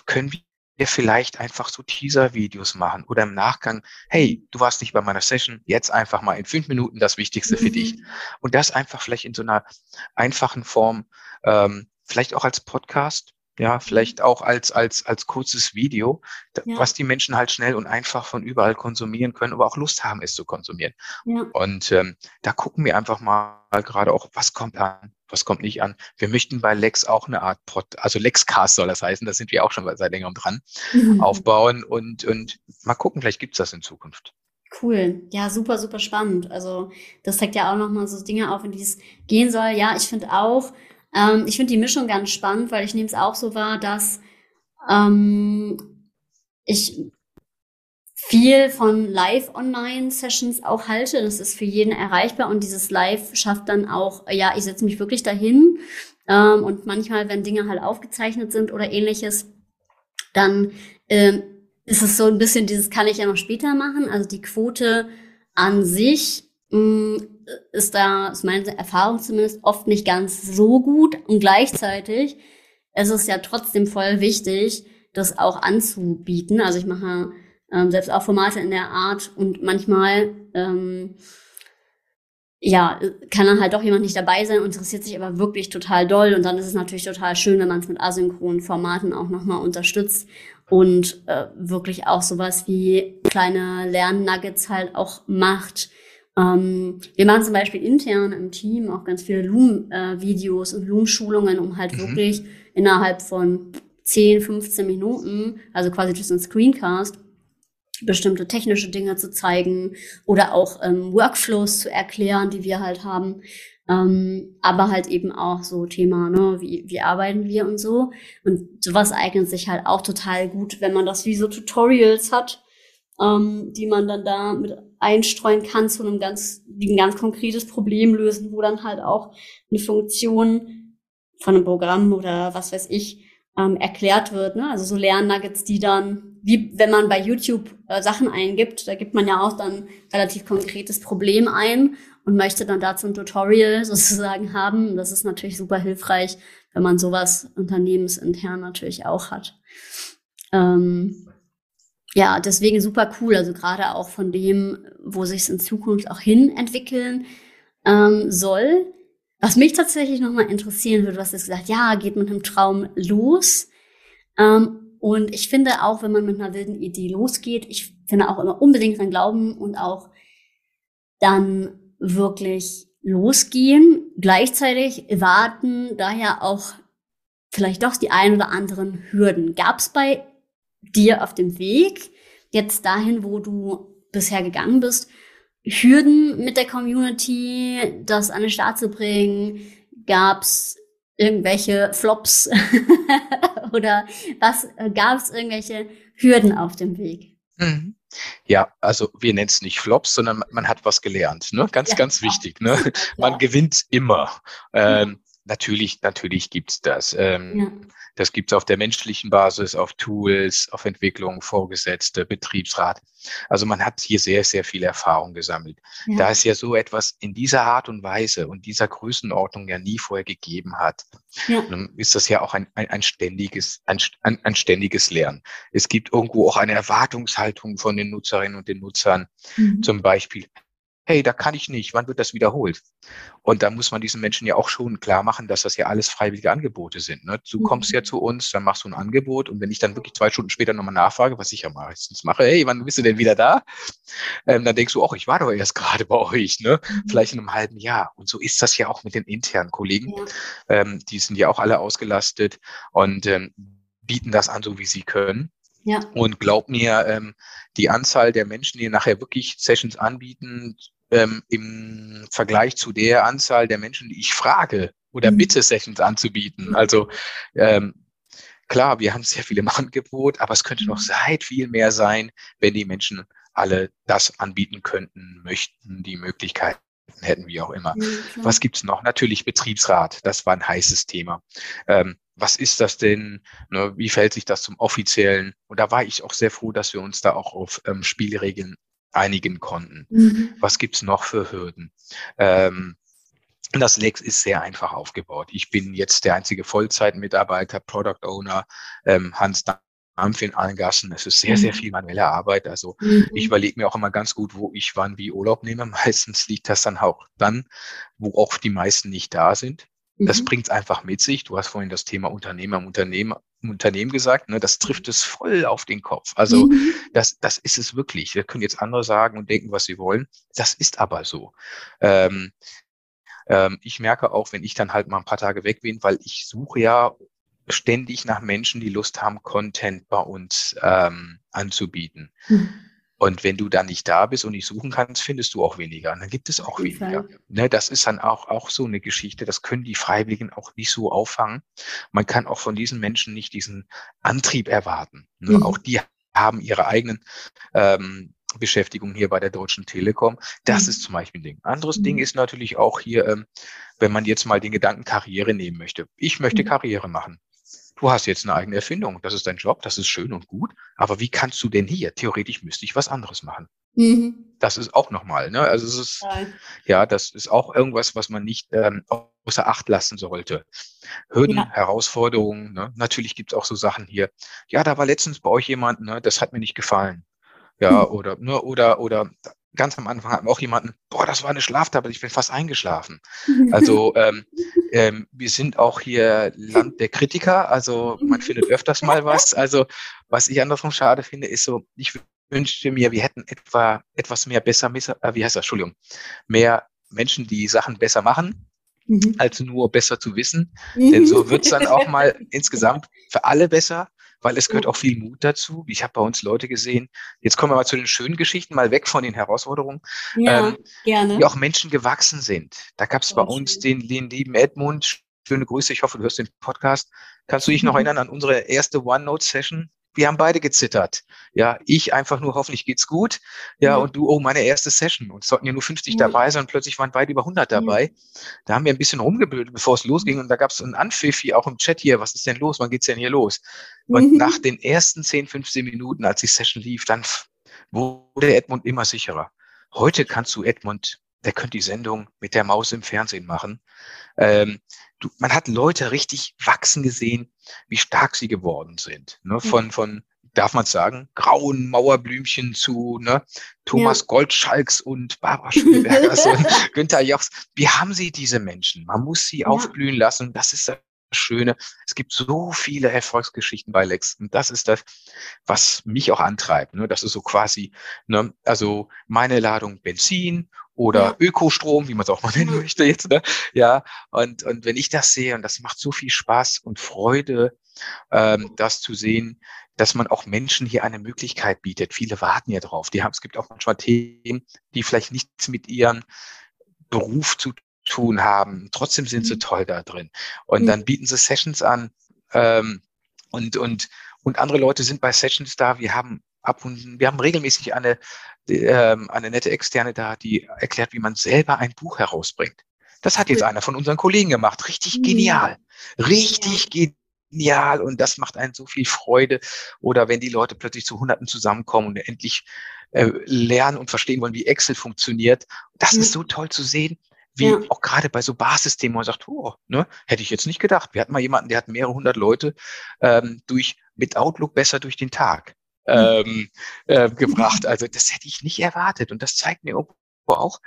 Können wir vielleicht einfach so Teaser-Videos machen oder im Nachgang, hey, du warst nicht bei meiner Session, jetzt einfach mal in fünf Minuten das Wichtigste für dich. Mhm. Und das einfach vielleicht in so einer einfachen Form, ähm, vielleicht auch als Podcast Ja, vielleicht auch als, als, als kurzes Video, ja. was die Menschen halt schnell und einfach von überall konsumieren können, aber auch Lust haben, es zu konsumieren. Ja. Und ähm, da gucken wir einfach mal gerade auch, was kommt an, was kommt nicht an. Wir möchten bei Lex auch eine Art Pod, also Lexcast soll das heißen, da sind wir auch schon seit längerem dran, mhm. aufbauen und, und mal gucken, vielleicht gibt's das in Zukunft. Cool. Ja, super, super spannend. Also das zeigt ja auch nochmal so Dinge auf, in die es gehen soll. Ja, ich finde auch, ähm, ich finde die Mischung ganz spannend, weil ich nehme es auch so wahr, dass ähm, ich viel von Live-Online-Sessions auch halte. Das ist für jeden erreichbar und dieses Live schafft dann auch, ja, ich setze mich wirklich dahin ähm, und manchmal, wenn Dinge halt aufgezeichnet sind oder ähnliches, dann ähm, ist es so ein bisschen dieses kann ich ja noch später machen. Also die Quote an sich mh, mm, ist da, ist meine Erfahrung zumindest, oft nicht ganz so gut. Und gleichzeitig ist es ja trotzdem voll wichtig, das auch anzubieten. Also ich mache ähm, selbst auch Formate in der Art und manchmal ähm, ja, kann dann halt doch jemand nicht dabei sein interessiert sich aber wirklich total doll. Und dann ist es natürlich total schön, wenn man es mit asynchronen Formaten auch nochmal unterstützt und äh, wirklich auch sowas wie kleine Lernnuggets halt auch macht, ähm, wir machen zum Beispiel intern im Team auch ganz viele Loom-Videos äh, und Loom-Schulungen, um halt mhm. wirklich innerhalb von 10, 15 Minuten, also quasi durch so ein Screencast, bestimmte technische Dinge zu zeigen oder auch ähm, Workflows zu erklären, die wir halt haben. Ähm, aber halt eben auch so Thema, ne, wie, wie arbeiten wir und so. Und sowas eignet sich halt auch total gut, wenn man das wie so Tutorials hat, ähm, die man dann da mit einstreuen kann zu einem ganz, die ein ganz konkretes Problem lösen, wo dann halt auch eine Funktion von einem Programm oder was weiß ich ähm, erklärt wird. Ne? Also so Lernnuggets, die dann, wie wenn man bei YouTube äh, Sachen eingibt, da gibt man ja auch dann relativ konkretes Problem ein und möchte dann dazu ein Tutorial sozusagen haben. Das ist natürlich super hilfreich, wenn man sowas unternehmensintern natürlich auch hat. Ähm, ja, deswegen super cool. Also gerade auch von dem, wo sich es in Zukunft auch hin entwickeln ähm, soll. Was mich tatsächlich nochmal interessieren würde, hast jetzt gesagt, ja, geht mit einem Traum los. Ähm, und ich finde auch, wenn man mit einer wilden Idee losgeht, ich finde auch immer unbedingt dran glauben und auch dann wirklich losgehen. Gleichzeitig warten daher auch vielleicht doch die ein oder anderen Hürden. Gab es bei dir auf dem Weg jetzt dahin, wo du bisher gegangen bist, Hürden mit der Community, das an den Start zu bringen? Gab es irgendwelche Flops oder was gab es irgendwelche Hürden auf dem Weg? Mhm. Ja, also wir nennen es nicht Flops, sondern man hat was gelernt. Ne? Ganz, ja, ganz wichtig. Ne? Man ja. gewinnt immer. Ähm, Natürlich, natürlich gibt's das. Ähm, ja. Das gibt's auf der menschlichen Basis, auf Tools, auf Entwicklung, Vorgesetzte, Betriebsrat. Also man hat hier sehr, sehr viel Erfahrung gesammelt. Ja. Da es ja so etwas in dieser Art und Weise und dieser Größenordnung ja nie vorher gegeben hat, ja. ist das ja auch ein, ein, ein ständiges, ein, ein, ständiges Lernen. Es gibt irgendwo auch eine Erwartungshaltung von den Nutzerinnen und den Nutzern. Mhm. Zum Beispiel, hey, da kann ich nicht, wann wird das wiederholt? Und da muss man diesen Menschen ja auch schon klar machen, dass das ja alles freiwillige Angebote sind. Ne? Du kommst ja mhm. zu uns, dann machst du ein Angebot und wenn ich dann wirklich zwei Stunden später nochmal nachfrage, was ich ja meistens mache, hey, wann bist du denn wieder da? Ähm, dann denkst du, ach, ich war doch erst gerade bei euch, ne? Mhm. Vielleicht in einem halben Jahr. Und so ist das ja auch mit den internen Kollegen. Ja. Ähm, die sind ja auch alle ausgelastet und ähm, bieten das an, so wie sie können. Ja. Und glaub mir, ähm, die Anzahl der Menschen, die nachher wirklich Sessions anbieten, ähm, im Vergleich zu der Anzahl der Menschen, die ich frage oder mhm. bitte, Sessions anzubieten. Mhm. Also ähm, klar, wir haben sehr viele im Angebot, aber es könnte noch mhm. seit viel mehr sein, wenn die Menschen alle das anbieten könnten, möchten, die Möglichkeit hätten, wie auch immer. Mhm, was gibt's noch? Natürlich Betriebsrat, das war ein heißes Thema. Ähm, was ist das denn? Ne, wie fällt sich das zum offiziellen? Und da war ich auch sehr froh, dass wir uns da auch auf ähm, Spielregeln einigen konnten. Mhm. Was gibt's noch für Hürden? Ähm, das Lex ist sehr einfach aufgebaut. Ich bin jetzt der einzige Vollzeitmitarbeiter, Product Owner, ähm, Hans Dampf in allen Gassen. Es ist sehr, sehr mhm. viel manuelle Arbeit. Also mhm. ich überlege mir auch immer ganz gut, wo ich wann wie Urlaub nehme. Meistens liegt das dann auch dann, wo auch die meisten nicht da sind. Das mhm. bringt es einfach mit sich. Du hast vorhin das Thema Unternehmer im Unternehmen, im Unternehmen gesagt. Ne? Das trifft es voll auf den Kopf. Also mhm. das, das ist es wirklich. Wir können jetzt andere sagen und denken, was sie wollen. Das ist aber so. Ähm, ähm, ich merke auch, wenn ich dann halt mal ein paar Tage weg bin, weil ich suche ja ständig nach Menschen, die Lust haben, Content bei uns ähm, anzubieten. Mhm. Und wenn du dann nicht da bist und nicht suchen kannst, findest du auch weniger. Und dann gibt es auch weniger. Ne, das ist dann auch, auch so eine Geschichte. Das können die Freiwilligen auch nicht so auffangen. Man kann auch von diesen Menschen nicht diesen Antrieb erwarten. Ne? Mhm. Auch die haben ihre eigenen ähm, Beschäftigung hier bei der Deutschen Telekom. Das mhm. ist zum Beispiel ein Ding. Anderes mhm. Ding ist natürlich auch hier, ähm, wenn man jetzt mal den Gedanken Karriere nehmen möchte. Ich möchte mhm. Karriere machen du hast jetzt eine eigene Erfindung, das ist dein Job, das ist schön und gut, aber wie kannst du denn hier? Theoretisch müsste ich was anderes machen. Mhm. Das ist auch nochmal, ne? Also es ist, Nein. ja, das ist auch irgendwas, was man nicht ähm, außer Acht lassen sollte. Hürden, ja. Herausforderungen, ne? Natürlich gibt es auch so Sachen hier. Ja, da war letztens bei euch jemand, ne, das hat mir nicht gefallen. Ja, mhm. oder, ne, oder, oder ganz am Anfang hatten wir auch jemanden, boah, das war eine Schlaftablette, ich bin fast eingeschlafen. Also ähm, ähm, wir sind auch hier Land der Kritiker, also man findet öfters mal was. Also was ich andersrum schade finde, ist so, ich wünschte mir, wir hätten etwa etwas mehr besser, äh, wie heißt das, Entschuldigung, mehr Menschen, die Sachen besser machen, mhm. als nur besser zu wissen. Denn so wird's dann auch mal insgesamt für alle besser weil es gehört auch viel Mut dazu. Ich habe bei uns Leute gesehen, jetzt kommen wir mal zu den schönen Geschichten, mal weg von den Herausforderungen, ja, ähm, gerne. die auch Menschen gewachsen sind. Da gab es bei uns den, den lieben Edmund, schöne Grüße, ich hoffe, du hörst den Podcast. Kannst du dich noch mhm. erinnern an unsere erste OneNote-Session? Wir haben beide gezittert. Ja, ich einfach nur, hoffentlich geht's gut. Ja, mhm. und du, oh, meine erste Session. Und es sollten ja nur 50 mhm. dabei sein und plötzlich waren beide über 100 dabei. Mhm. Da haben wir ein bisschen rumgebildet, bevor es losging. Und da gab es einen Anpfiff hier auch im Chat hier. Was ist denn los? Wann geht's denn hier los? Und mhm. nach den ersten 10, 15 Minuten, als die Session lief, dann wurde Edmund immer sicherer. Heute kannst du Edmund, der könnte die Sendung mit der Maus im Fernsehen machen. Ähm, du, man hat Leute richtig wachsen gesehen, wie stark sie geworden sind. Ne? Von, von, darf man sagen, grauen Mauerblümchen zu ne? Thomas ja. Goldschalks und Barbara Schönebergers und Günther Jochs. Wie haben sie diese Menschen? Man muss sie ja. aufblühen lassen. Das ist das Schöne. Es gibt so viele Erfolgsgeschichten bei Lex. Und das ist das, was mich auch antreibt. Ne? Das ist so quasi, ne? also meine Ladung Benzin oder ja. Ökostrom, wie man es auch mal nennen möchte jetzt. Ne? Ja, und, und wenn ich das sehe, und das macht so viel Spaß und Freude, ähm, das zu sehen, dass man auch Menschen hier eine Möglichkeit bietet. Viele warten ja drauf. Die haben, es gibt auch manchmal Themen, die vielleicht nichts mit ihrem Beruf zu tun haben. Trotzdem sind sie mhm. toll da drin. Und mhm. dann bieten sie Sessions an. Ähm, und, und, und andere Leute sind bei Sessions da. Wir haben ab und wir haben regelmäßig eine, ähm, eine nette Externe da, die erklärt, wie man selber ein Buch herausbringt. Das hat jetzt einer von unseren Kollegen gemacht. Richtig mhm. genial. Richtig genial. Und das macht einen so viel Freude. Oder wenn die Leute plötzlich zu Hunderten zusammenkommen und endlich äh, lernen und verstehen wollen, wie Excel funktioniert. Das ist so toll zu sehen wie ja. auch gerade bei so Basisthemen, wo man sagt, oh, ne, hätte ich jetzt nicht gedacht. Wir hatten mal jemanden, der hat mehrere hundert Leute ähm, durch mit Outlook besser durch den Tag ähm, äh, gebracht. Also das hätte ich nicht erwartet. Und das zeigt mir auch,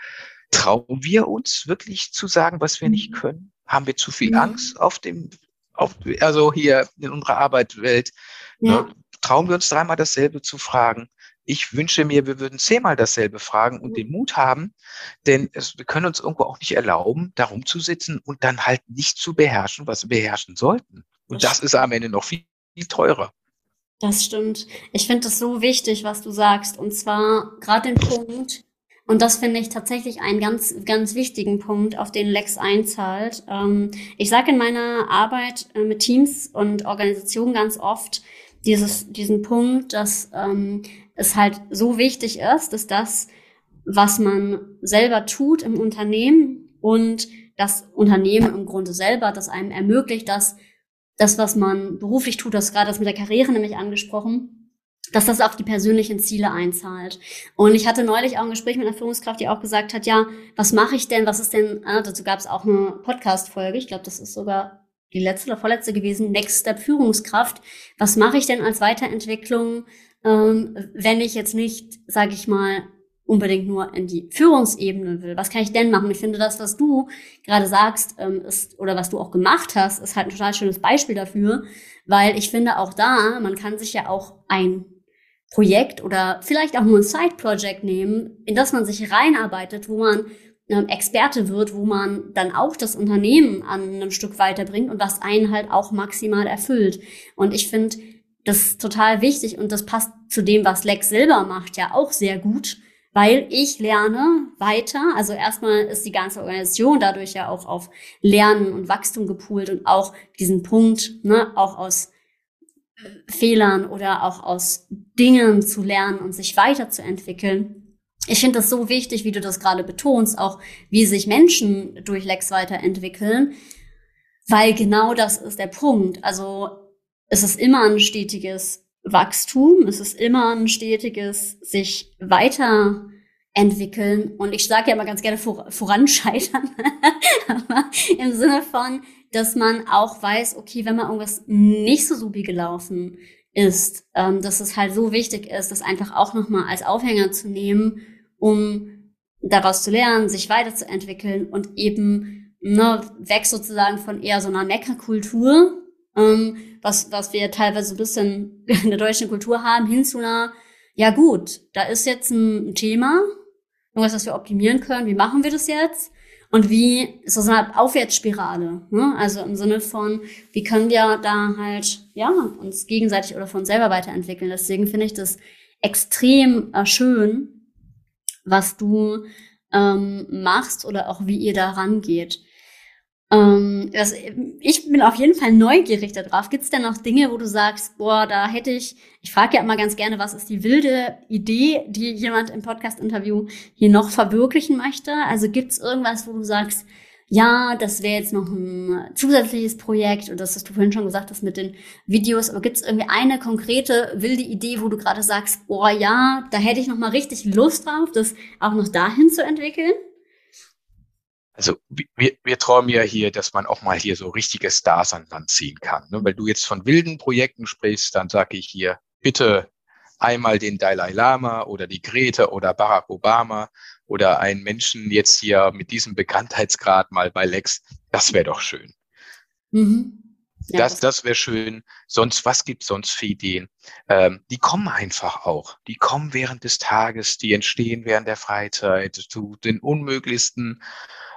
trauen wir uns wirklich zu sagen, was wir nicht mhm. können? Haben wir zu viel Angst auf dem, auf, also hier in unserer Arbeitswelt? Ja. Ne? Trauen wir uns dreimal dasselbe zu fragen? Ich wünsche mir, wir würden zehnmal dasselbe fragen und den Mut haben, denn es, wir können uns irgendwo auch nicht erlauben, darum zu sitzen und dann halt nicht zu beherrschen, was wir beherrschen sollten. Und das ist am Ende noch viel, viel teurer. Das stimmt. Ich finde es so wichtig, was du sagst. Und zwar gerade den Punkt, und das finde ich tatsächlich einen ganz, ganz wichtigen Punkt, auf den Lex einzahlt. Ähm, ich sage in meiner Arbeit äh, mit Teams und Organisationen ganz oft dieses, diesen Punkt, dass ähm, es halt so wichtig ist, dass das, was man selber tut im Unternehmen und das Unternehmen im Grunde selber, das einem ermöglicht, dass das, was man beruflich tut, das gerade das mit der Karriere nämlich angesprochen, dass das auf die persönlichen Ziele einzahlt. Und ich hatte neulich auch ein Gespräch mit einer Führungskraft, die auch gesagt hat, ja, was mache ich denn, was ist denn, äh, dazu gab es auch eine Podcast-Folge, ich glaube, das ist sogar die letzte oder vorletzte gewesen, Next Step Führungskraft. Was mache ich denn als Weiterentwicklung, ähm, wenn ich jetzt nicht, sage ich mal, unbedingt nur in die Führungsebene will. Was kann ich denn machen? Ich finde, das, was du gerade sagst, ähm, ist, oder was du auch gemacht hast, ist halt ein total schönes Beispiel dafür, weil ich finde auch da, man kann sich ja auch ein Projekt oder vielleicht auch nur ein Side-Project nehmen, in das man sich reinarbeitet, wo man ähm, Experte wird, wo man dann auch das Unternehmen an einem Stück weiterbringt und was einen halt auch maximal erfüllt. Und ich finde, das ist total wichtig und das passt zu dem, was Lex selber macht, ja auch sehr gut, weil ich lerne weiter. Also erstmal ist die ganze Organisation dadurch ja auch auf Lernen und Wachstum gepoolt und auch diesen Punkt, ne, auch aus Fehlern oder auch aus Dingen zu lernen und sich weiterzuentwickeln. Ich finde das so wichtig, wie du das gerade betonst, auch wie sich Menschen durch Lex weiterentwickeln, weil genau das ist der Punkt. Also es ist immer ein stetiges Wachstum, es ist immer ein stetiges sich weiterentwickeln. Und ich sage ja immer ganz gerne vor, voranscheitern, aber im Sinne von, dass man auch weiß, okay, wenn mal irgendwas nicht so supi gelaufen ist, ähm, dass es halt so wichtig ist, das einfach auch nochmal als Aufhänger zu nehmen, um daraus zu lernen, sich weiterzuentwickeln und eben ne, weg sozusagen von eher so einer Meckerkultur, ähm, was, was wir teilweise ein bisschen in der deutschen Kultur haben, hin zu einer, ja gut, da ist jetzt ein, Thema, irgendwas, was wir optimieren können, wie machen wir das jetzt? Und wie ist das eine Aufwärtsspirale? Ne? Also im Sinne von, wie können wir da halt ja uns gegenseitig oder von selber weiterentwickeln? Deswegen finde ich das extrem äh, schön, was du ähm, machst oder auch wie ihr da rangeht. Ähm, das, ich bin auf jeden Fall neugierig darauf. Gibt es denn noch Dinge, wo du sagst, boah, da hätte ich, ich frage ja immer ganz gerne, was ist die wilde Idee, die jemand im Podcast-Interview hier noch verwirklichen möchte? Also gibt es irgendwas, wo du sagst, ja, das wäre jetzt noch ein zusätzliches Projekt oder das hast du vorhin schon gesagt hast mit den Videos, aber gibt es irgendwie eine konkrete wilde Idee, wo du gerade sagst, boah, ja, da hätte ich noch mal richtig Lust drauf, das auch noch dahin zu entwickeln? Also wir, wir träumen ja hier, dass man auch mal hier so richtige Stars an Land ziehen kann. Ne? Weil du jetzt von wilden Projekten sprichst, dann sage ich hier, bitte einmal den Dalai Lama oder die Grete oder Barack Obama oder einen Menschen jetzt hier mit diesem Bekanntheitsgrad mal bei Lex. Das wäre doch schön. Mhm. Ja, das das wäre schön. Sonst, was gibt's sonst für Ideen? Ähm, die kommen einfach auch. Die kommen während des Tages, die entstehen während der Freizeit zu den unmöglichsten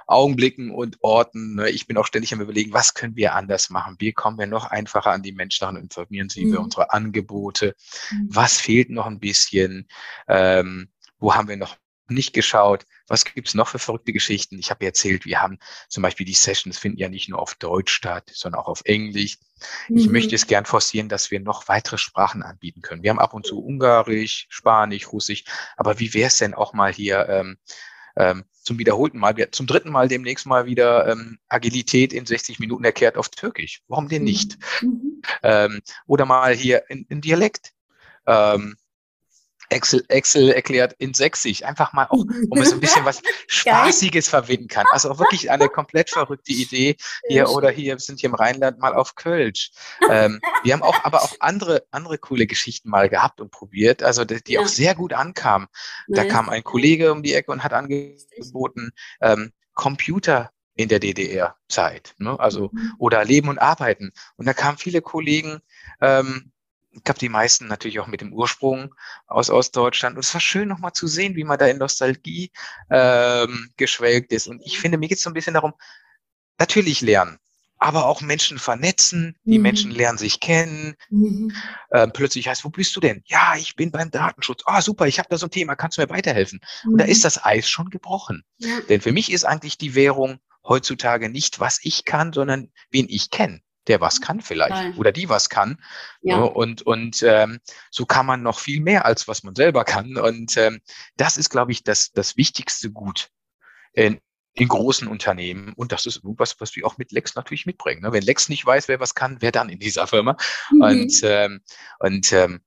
Augenblicken und Orten. Ne? Ich bin auch ständig am überlegen, was können wir anders machen? Wie kommen wir noch einfacher an die Menschen und informieren sie mhm. über unsere Angebote? Mhm. Was fehlt noch ein bisschen? Ähm, wo haben wir noch nicht geschaut. Was gibt's noch für verrückte Geschichten? Ich habe erzählt, wir haben zum Beispiel die Sessions finden ja nicht nur auf Deutsch statt, sondern auch auf Englisch. Mhm. Ich möchte es gern forcieren, dass wir noch weitere Sprachen anbieten können. Wir haben ab und zu Ungarisch, Spanisch, Russisch, aber wie wäre es denn auch mal hier ähm, ähm, zum wiederholten Mal, zum dritten Mal demnächst mal wieder ähm, Agilität in 60 Minuten erklärt auf Türkisch. Warum denn nicht? Mhm. Ähm, oder mal hier in, in Dialekt. Ähm, Excel, Excel erklärt in Sächsisch. Einfach mal auch, um es ein bisschen was Spaßiges verbinden kann. Also auch wirklich eine komplett verrückte Idee hier oder hier, wir sind hier im Rheinland mal auf Kölsch. Ähm, wir haben auch, aber auch andere, andere coole Geschichten mal gehabt und probiert, also die, die ja. auch sehr gut ankamen. Da kam ein Kollege um die Ecke und hat angeboten, ähm, Computer in der DDR-Zeit, ne? also mhm. oder Leben und Arbeiten. Und da kamen viele Kollegen, ähm, ich glaube, die meisten natürlich auch mit dem Ursprung aus Ostdeutschland. Und es war schön, nochmal zu sehen, wie man da in Nostalgie ähm, geschwelgt ist. Und ich finde, mir geht es so ein bisschen darum, natürlich lernen, aber auch Menschen vernetzen. Die mhm. Menschen lernen sich kennen. Mhm. Ähm, plötzlich heißt, wo bist du denn? Ja, ich bin beim Datenschutz. Ah, super, ich habe da so ein Thema, kannst du mir weiterhelfen? Mhm. Und da ist mhm. das Eis schon gebrochen. Ja. Denn für mich ist eigentlich die Währung heutzutage nicht, was ich kann, sondern wen ich kenne der was kann vielleicht Nein. oder die was kann. Ja. Und, und ähm, so kann man noch viel mehr, als was man selber kann. Und ähm, das ist, glaube ich, das, das wichtigste Gut in, in großen Unternehmen. Und das ist irgendwas, was wir auch mit Lex natürlich mitbringen. Ne? Wenn Lex nicht weiß, wer was kann, wer dann in dieser Firma? Mhm. Und, ähm, und, ähm,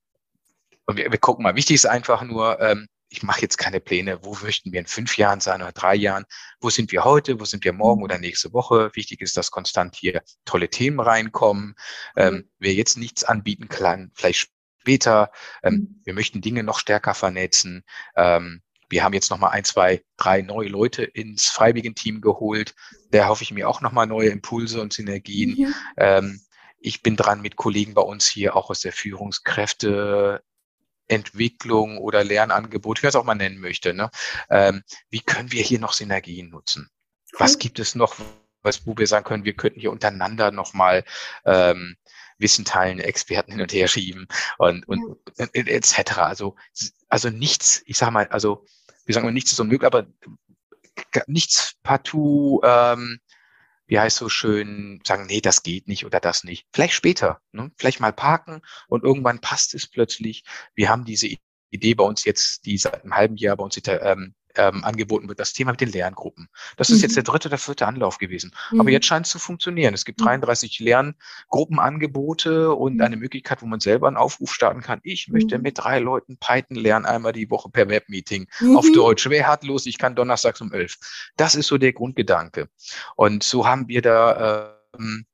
und wir, wir gucken mal, wichtig ist einfach nur, ähm, ich mache jetzt keine Pläne, wo möchten wir in fünf Jahren sein oder drei Jahren, wo sind wir heute, wo sind wir morgen oder nächste Woche. Wichtig ist, dass konstant hier tolle Themen reinkommen. Ähm, mhm. wer jetzt nichts anbieten kann, vielleicht später. Ähm, mhm. Wir möchten Dinge noch stärker vernetzen. Ähm, wir haben jetzt nochmal ein, zwei, drei neue Leute ins Freiwilligen-Team geholt. Da hoffe ich mir auch nochmal neue Impulse und Synergien. Mhm. Ähm, ich bin dran mit Kollegen bei uns hier auch aus der Führungskräfte Entwicklung oder Lernangebot, wie man es auch mal nennen möchte. Ne? Ähm, wie können wir hier noch Synergien nutzen? Was gibt es noch, was, wo wir sagen können, wir könnten hier untereinander nochmal ähm, Wissen teilen, Experten hin und her schieben und, und ja. etc. Also, also nichts, ich sage mal, also wir sagen mal, nichts ist unmöglich, aber nichts partout ähm, wie heißt so schön, sagen, nee, das geht nicht oder das nicht. Vielleicht später, ne? vielleicht mal parken und irgendwann passt es plötzlich. Wir haben diese Idee bei uns jetzt, die seit einem halben Jahr bei uns ähm, ähm, angeboten wird, das Thema mit den Lerngruppen. Das ist mhm. jetzt der dritte oder vierte Anlauf gewesen. Mhm. Aber jetzt scheint es zu funktionieren. Es gibt 33 mhm. Lerngruppenangebote und mhm. eine Möglichkeit, wo man selber einen Aufruf starten kann. Ich möchte mhm. mit drei Leuten Python lernen, einmal die Woche per Webmeeting auf Deutsch. Wer hat Lust? Ich kann donnerstags um elf. Das ist so der Grundgedanke. Und so haben wir da ähm,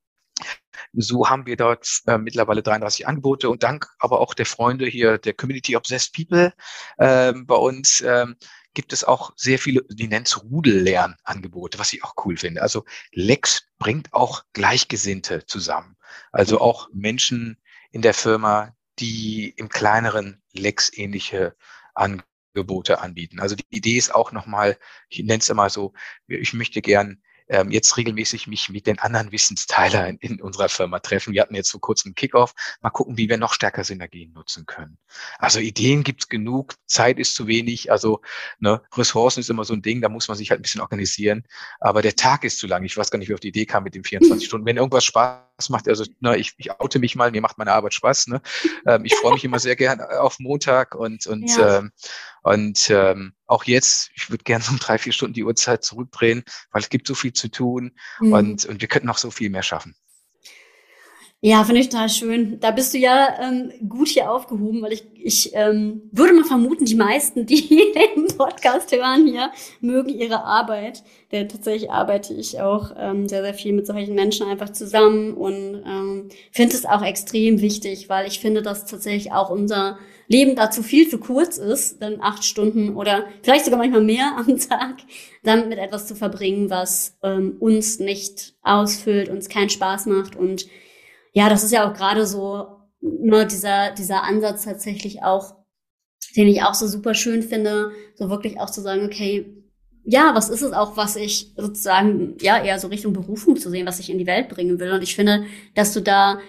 so haben wir dort äh, mittlerweile 33 Angebote und dank aber auch der Freunde hier, der Community Obsessed People äh, bei uns, ähm, gibt es auch sehr viele, die nennen es Rudellernangebote, was ich auch cool finde. Also Lex bringt auch Gleichgesinnte zusammen. Also mhm. auch Menschen in der Firma, die im kleineren Lex-ähnliche Angebote anbieten. Also die Idee ist auch nochmal, ich nenne es immer so, ich möchte gern ähm, jetzt regelmäßig mich mit den anderen Wissensteilern in, in unserer Firma treffen. Wir hatten jetzt vor kurzem Kickoff. Mal gucken, wie wir noch stärker Synergien nutzen können. Also Ideen gibt's genug, Zeit ist zu wenig. Also ne, Ressourcen ist immer so ein Ding, da muss man sich halt ein bisschen organisieren. Aber der Tag ist zu lang. Ich weiß gar nicht, wie auf die Idee kam mit den 24 Stunden. Wenn irgendwas Spaß macht, also ne, ich, ich oute mich mal, mir macht meine Arbeit Spaß. Ne? Ähm, ich freue mich immer sehr gern auf Montag und, und ja. ähm, und ähm, auch jetzt, ich würde gerne so um drei, vier Stunden die Uhrzeit zurückdrehen, weil es gibt so viel zu tun mhm. und, und wir könnten noch so viel mehr schaffen. Ja, finde ich total schön. Da bist du ja ähm, gut hier aufgehoben, weil ich, ich ähm, würde mal vermuten, die meisten, die den Podcast hören hier, mögen ihre Arbeit. Denn tatsächlich arbeite ich auch ähm, sehr, sehr viel mit solchen Menschen einfach zusammen und ähm, finde es auch extrem wichtig, weil ich finde, dass tatsächlich auch unser Leben dazu viel zu kurz ist, dann acht Stunden oder vielleicht sogar manchmal mehr am Tag, damit mit etwas zu verbringen, was ähm, uns nicht ausfüllt, uns keinen Spaß macht und ja, das ist ja auch gerade so nur ne, dieser, dieser Ansatz tatsächlich auch, den ich auch so super schön finde, so wirklich auch zu sagen, okay, ja, was ist es auch, was ich sozusagen, ja, eher so Richtung Berufung zu sehen, was ich in die Welt bringen will. Und ich finde, dass du da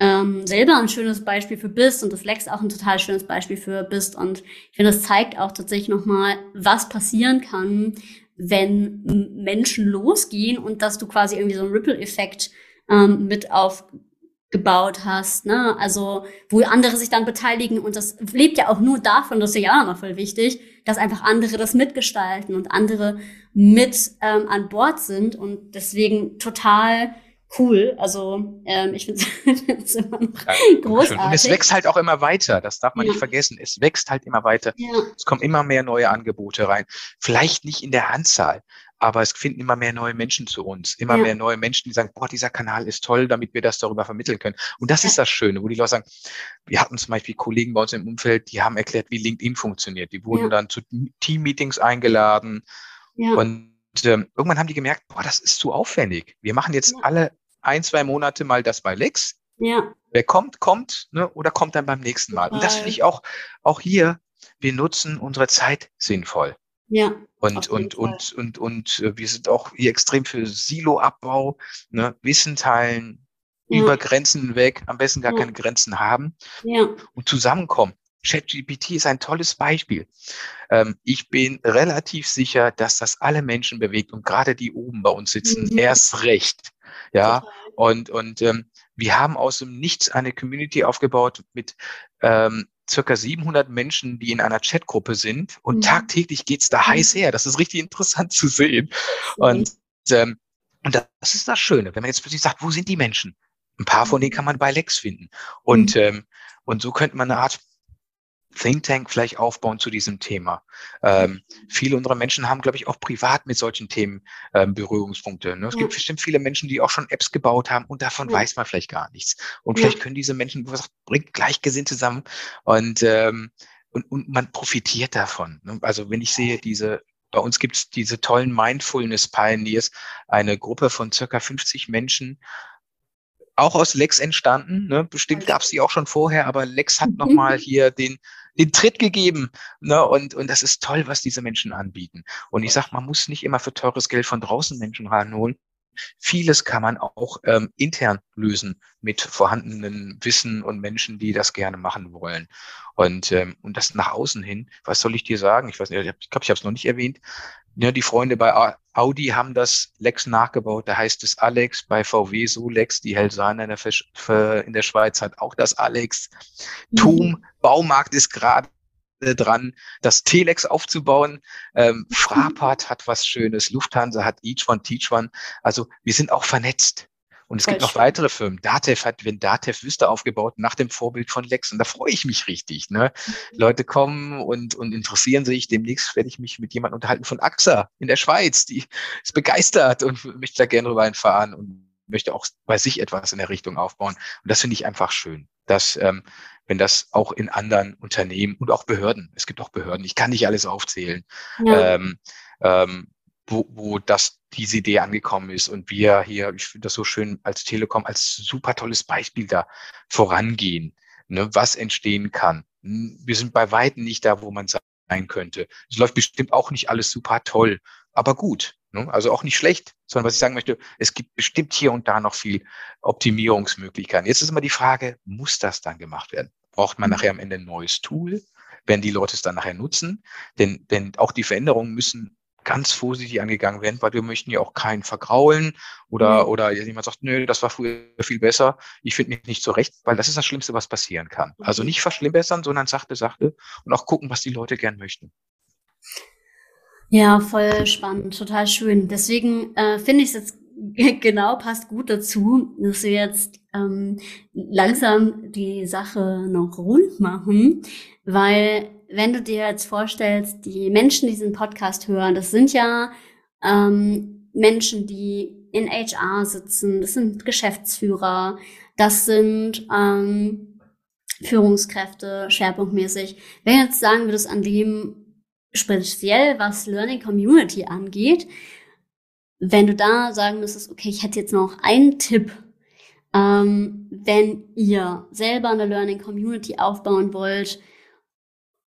ähm, selber ein schönes Beispiel für bist und das Lex auch ein total schönes Beispiel für bist. Und ich finde, das zeigt auch tatsächlich nochmal, was passieren kann, wenn Menschen losgehen und dass du quasi irgendwie so einen Ripple-Effekt ähm, mit auf gebaut hast, ne? Also, wo andere sich dann beteiligen und das lebt ja auch nur davon, das ist ja auch nochmal voll wichtig, dass einfach andere das mitgestalten und andere mit ähm, an Bord sind und deswegen total cool. Also ähm, ich finde es immer noch großartig. Und es wächst halt auch immer weiter, das darf man ja. nicht vergessen. Es wächst halt immer weiter. Ja. Es kommen immer mehr neue Angebote rein. Vielleicht nicht in der Anzahl, aber es finden immer mehr neue Menschen zu uns, immer ja. mehr neue Menschen, die sagen, boah, dieser Kanal ist toll, damit wir das darüber vermitteln können. Und das ja. ist das Schöne, wo die Leute sagen, wir hatten zum Beispiel Kollegen bei uns im Umfeld, die haben erklärt, wie LinkedIn funktioniert. Die wurden ja. dann zu Team-Meetings eingeladen und ähm, irgendwann haben die gemerkt, boah, das ist zu aufwendig. Wir machen jetzt alle ein, zwei Monate mal das bei Lex. Ja. Wer kommt, kommt, ne, oder kommt dann beim nächsten Mal. Und das finde ich auch, auch hier, wir nutzen unsere Zeit sinnvoll. Ja. Und, und, und, und, und, äh, wir sind auch hier extrem für Siloabbau, ne, Wissen teilen, ja. über Grenzen weg, am besten gar ja. keine Grenzen haben ja. und zusammenkommen. ChatGPT ist ein tolles Beispiel. Ähm, ich bin relativ sicher, dass das alle Menschen bewegt und gerade die oben bei uns sitzen, mhm. erst recht. Ja, Total. und, und ähm, wir haben aus dem Nichts eine Community aufgebaut mit ähm, circa 700 Menschen, die in einer Chatgruppe sind und mhm. tagtäglich geht's da heiß her. Das ist richtig interessant zu sehen. Mhm. Und, ähm, und das ist das Schöne, wenn man jetzt plötzlich sagt, wo sind die Menschen? Ein paar von denen mhm. kann man bei Lex finden. Und, mhm. ähm, und so könnte man eine Art Think Tank vielleicht aufbauen zu diesem Thema. Ähm, viele unserer Menschen haben, glaube ich, auch privat mit solchen Themen ähm, Berührungspunkte. Ne? Es ja. gibt bestimmt viele Menschen, die auch schon Apps gebaut haben und davon ja. weiß man vielleicht gar nichts. Und ja. vielleicht können diese Menschen, was bringt Gleichgesinnt zusammen und ähm, und, und man profitiert davon. Ne? Also wenn ich sehe, diese, bei uns gibt es diese tollen Mindfulness Pioneers, eine Gruppe von circa 50 Menschen, auch aus Lex entstanden. Ne? Bestimmt gab es die auch schon vorher, aber Lex hat mhm. nochmal hier den, den Tritt gegeben. Ne? Und, und das ist toll, was diese Menschen anbieten. Und ich sag, man muss nicht immer für teures Geld von draußen Menschen ranholen. Vieles kann man auch ähm, intern lösen mit vorhandenen Wissen und Menschen, die das gerne machen wollen. Und, ähm, und das nach außen hin, was soll ich dir sagen? Ich weiß nicht, ich glaube, ich habe es noch nicht erwähnt. Ja, die Freunde bei Audi haben das Lex nachgebaut. Da heißt es Alex. Bei VW so Lex. Die Helsana in der, in der Schweiz hat auch das Alex. Mhm. TUM Baumarkt ist gerade dran, das Telex aufzubauen. Ähm, Fraport hat was Schönes. Lufthansa hat Each One, Teach One. Also wir sind auch vernetzt. Und es Voll gibt noch schön. weitere Firmen. Datev hat, wenn Datev Wüste aufgebaut, nach dem Vorbild von Lex. Und da freue ich mich richtig. Ne? Mhm. Leute kommen und, und interessieren sich. Demnächst werde ich mich mit jemandem unterhalten von AXA in der Schweiz. Die ist begeistert und möchte da gerne rüberfahren und möchte auch bei sich etwas in der Richtung aufbauen. Und das finde ich einfach schön, dass ähm, wenn das auch in anderen Unternehmen und auch Behörden, es gibt auch Behörden, ich kann nicht alles aufzählen, ja. ähm, ähm, wo, wo das diese Idee angekommen ist und wir hier, ich finde das so schön als Telekom, als super tolles Beispiel da vorangehen, ne, was entstehen kann. Wir sind bei weitem nicht da, wo man sein könnte. Es läuft bestimmt auch nicht alles super toll, aber gut. Ne? Also auch nicht schlecht, sondern was ich sagen möchte, es gibt bestimmt hier und da noch viel Optimierungsmöglichkeiten. Jetzt ist immer die Frage, muss das dann gemacht werden? Braucht man mhm. nachher am Ende ein neues Tool? Werden die Leute es dann nachher nutzen? Denn, denn auch die Veränderungen müssen ganz vorsichtig angegangen werden, weil wir möchten ja auch keinen vergraulen oder, mhm. oder jemand sagt, nö, das war früher viel besser, ich finde mich nicht zurecht, weil das ist das Schlimmste, was passieren kann. Also nicht verschlimmbessern, sondern sachte, sachte und auch gucken, was die Leute gern möchten. Ja, voll spannend, total schön. Deswegen äh, finde ich es jetzt genau passt gut dazu, dass wir jetzt ähm, langsam die Sache noch rund machen, weil wenn du dir jetzt vorstellst, die Menschen, die diesen Podcast hören, das sind ja ähm, Menschen, die in HR sitzen, das sind Geschäftsführer, das sind ähm, Führungskräfte schwerpunktmäßig. Wenn jetzt sagen wir das an dem speziell was Learning Community angeht, wenn du da sagen müsstest, okay, ich hätte jetzt noch einen Tipp, ähm, wenn ihr selber eine Learning Community aufbauen wollt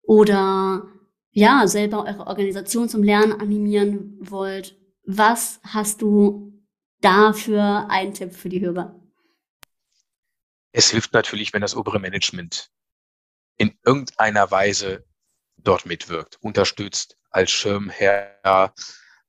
oder ja, selber eure Organisation zum Lernen animieren wollt, was hast du da für einen Tipp für die Hörer? Es hilft natürlich, wenn das obere Management in irgendeiner Weise dort mitwirkt, unterstützt als Schirmherr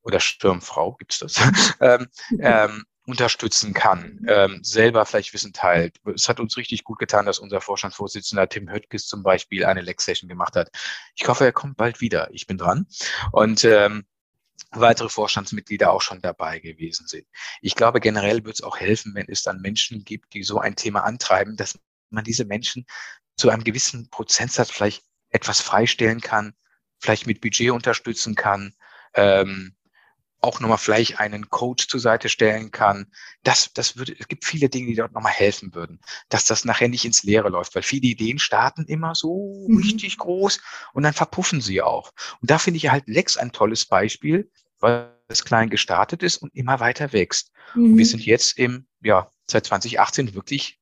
oder Schirmfrau, gibt's das, ähm, ähm, unterstützen kann, ähm, selber vielleicht Wissen teilt. Es hat uns richtig gut getan, dass unser Vorstandsvorsitzender Tim Höttges zum Beispiel eine Lex-Session gemacht hat. Ich hoffe, er kommt bald wieder. Ich bin dran. Und ähm, weitere Vorstandsmitglieder auch schon dabei gewesen sind. Ich glaube, generell wird es auch helfen, wenn es dann Menschen gibt, die so ein Thema antreiben, dass man diese Menschen zu einem gewissen Prozentsatz vielleicht etwas freistellen kann, vielleicht mit Budget unterstützen kann, ähm, auch nochmal vielleicht einen Coach zur Seite stellen kann. Das, das würde, es gibt viele Dinge, die dort nochmal helfen würden, dass das nachher nicht ins Leere läuft, weil viele Ideen starten immer so mhm. richtig groß und dann verpuffen sie auch. Und da finde ich halt Lex ein tolles Beispiel, weil es klein gestartet ist und immer weiter wächst. Mhm. Und wir sind jetzt im, ja, seit 2018 wirklich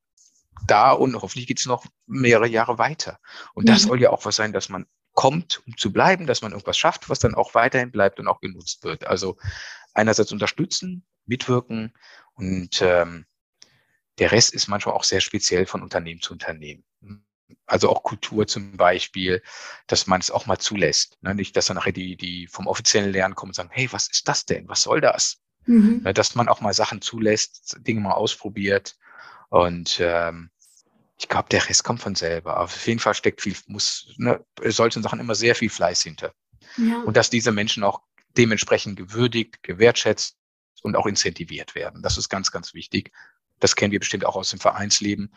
da und hoffentlich geht es noch mehrere Jahre weiter. Und das mhm. soll ja auch was sein, dass man kommt, um zu bleiben, dass man irgendwas schafft, was dann auch weiterhin bleibt und auch genutzt wird. Also einerseits unterstützen, mitwirken und ähm, der Rest ist manchmal auch sehr speziell von Unternehmen zu Unternehmen. Also auch Kultur zum Beispiel, dass man es auch mal zulässt. Ne? Nicht, dass dann nachher die, die vom offiziellen Lernen kommen und sagen, hey, was ist das denn? Was soll das? Mhm. Ne, dass man auch mal Sachen zulässt, Dinge mal ausprobiert und ähm, ich glaube, der Rest kommt von selber. Aber auf jeden Fall steckt viel, muss ne, solchen Sachen immer sehr viel Fleiß hinter. Ja. Und dass diese Menschen auch dementsprechend gewürdigt, gewertschätzt und auch incentiviert werden. Das ist ganz, ganz wichtig. Das kennen wir bestimmt auch aus dem Vereinsleben.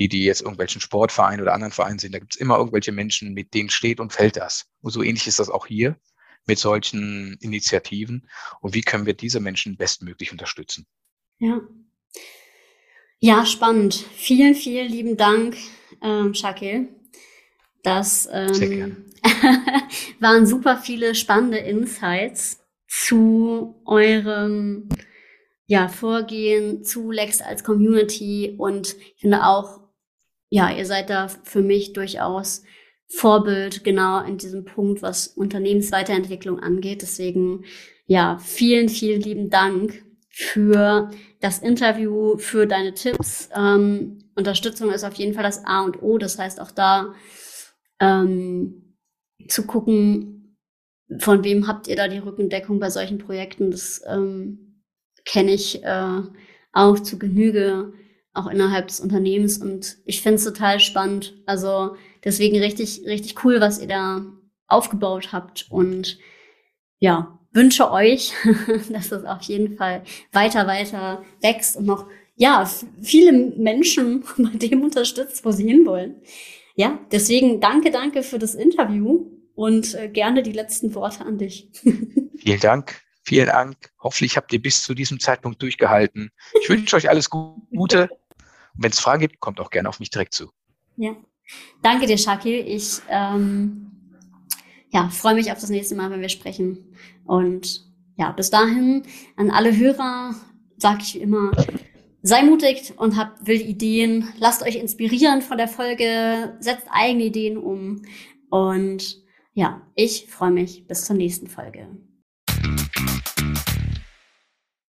Die, die jetzt irgendwelchen Sportvereinen oder anderen Vereinen sind, da gibt es immer irgendwelche Menschen, mit denen steht und fällt das. Und so ähnlich ist das auch hier mit solchen Initiativen. Und wie können wir diese Menschen bestmöglich unterstützen? Ja. Ja, spannend. Vielen, vielen lieben Dank, ähm, Shakil. Das ähm, waren super viele spannende Insights zu eurem ja, Vorgehen, zu Lex als Community und ich finde auch, ja, ihr seid da für mich durchaus Vorbild genau in diesem Punkt, was Unternehmensweiterentwicklung angeht. Deswegen, ja, vielen, vielen lieben Dank für das Interview, für deine Tipps. Ähm, Unterstützung ist auf jeden Fall das A und O. Das heißt auch da ähm, zu gucken, von wem habt ihr da die Rückendeckung bei solchen Projekten. Das ähm, kenne ich äh, auch zu Genüge, auch innerhalb des Unternehmens. Und ich finde es total spannend. Also deswegen richtig, richtig cool, was ihr da aufgebaut habt. Und ja, wünsche euch, dass es auf jeden Fall weiter, weiter wächst und noch, ja, viele Menschen bei dem unterstützt, wo sie hinwollen. Ja, deswegen danke, danke für das Interview und äh, gerne die letzten Worte an dich. Vielen Dank. Vielen Dank. Hoffentlich habt ihr bis zu diesem Zeitpunkt durchgehalten. Ich wünsche euch alles Gute. Wenn es Fragen gibt, kommt auch gerne auf mich direkt zu. Ja. Danke dir, Shakil. Ich ähm, ja, freue mich auf das nächste Mal, wenn wir sprechen. Und ja, bis dahin an alle Hörer sage ich immer, sei mutig und habt wilde Ideen. Lasst euch inspirieren von der Folge, setzt eigene Ideen um. Und ja, ich freue mich bis zur nächsten Folge.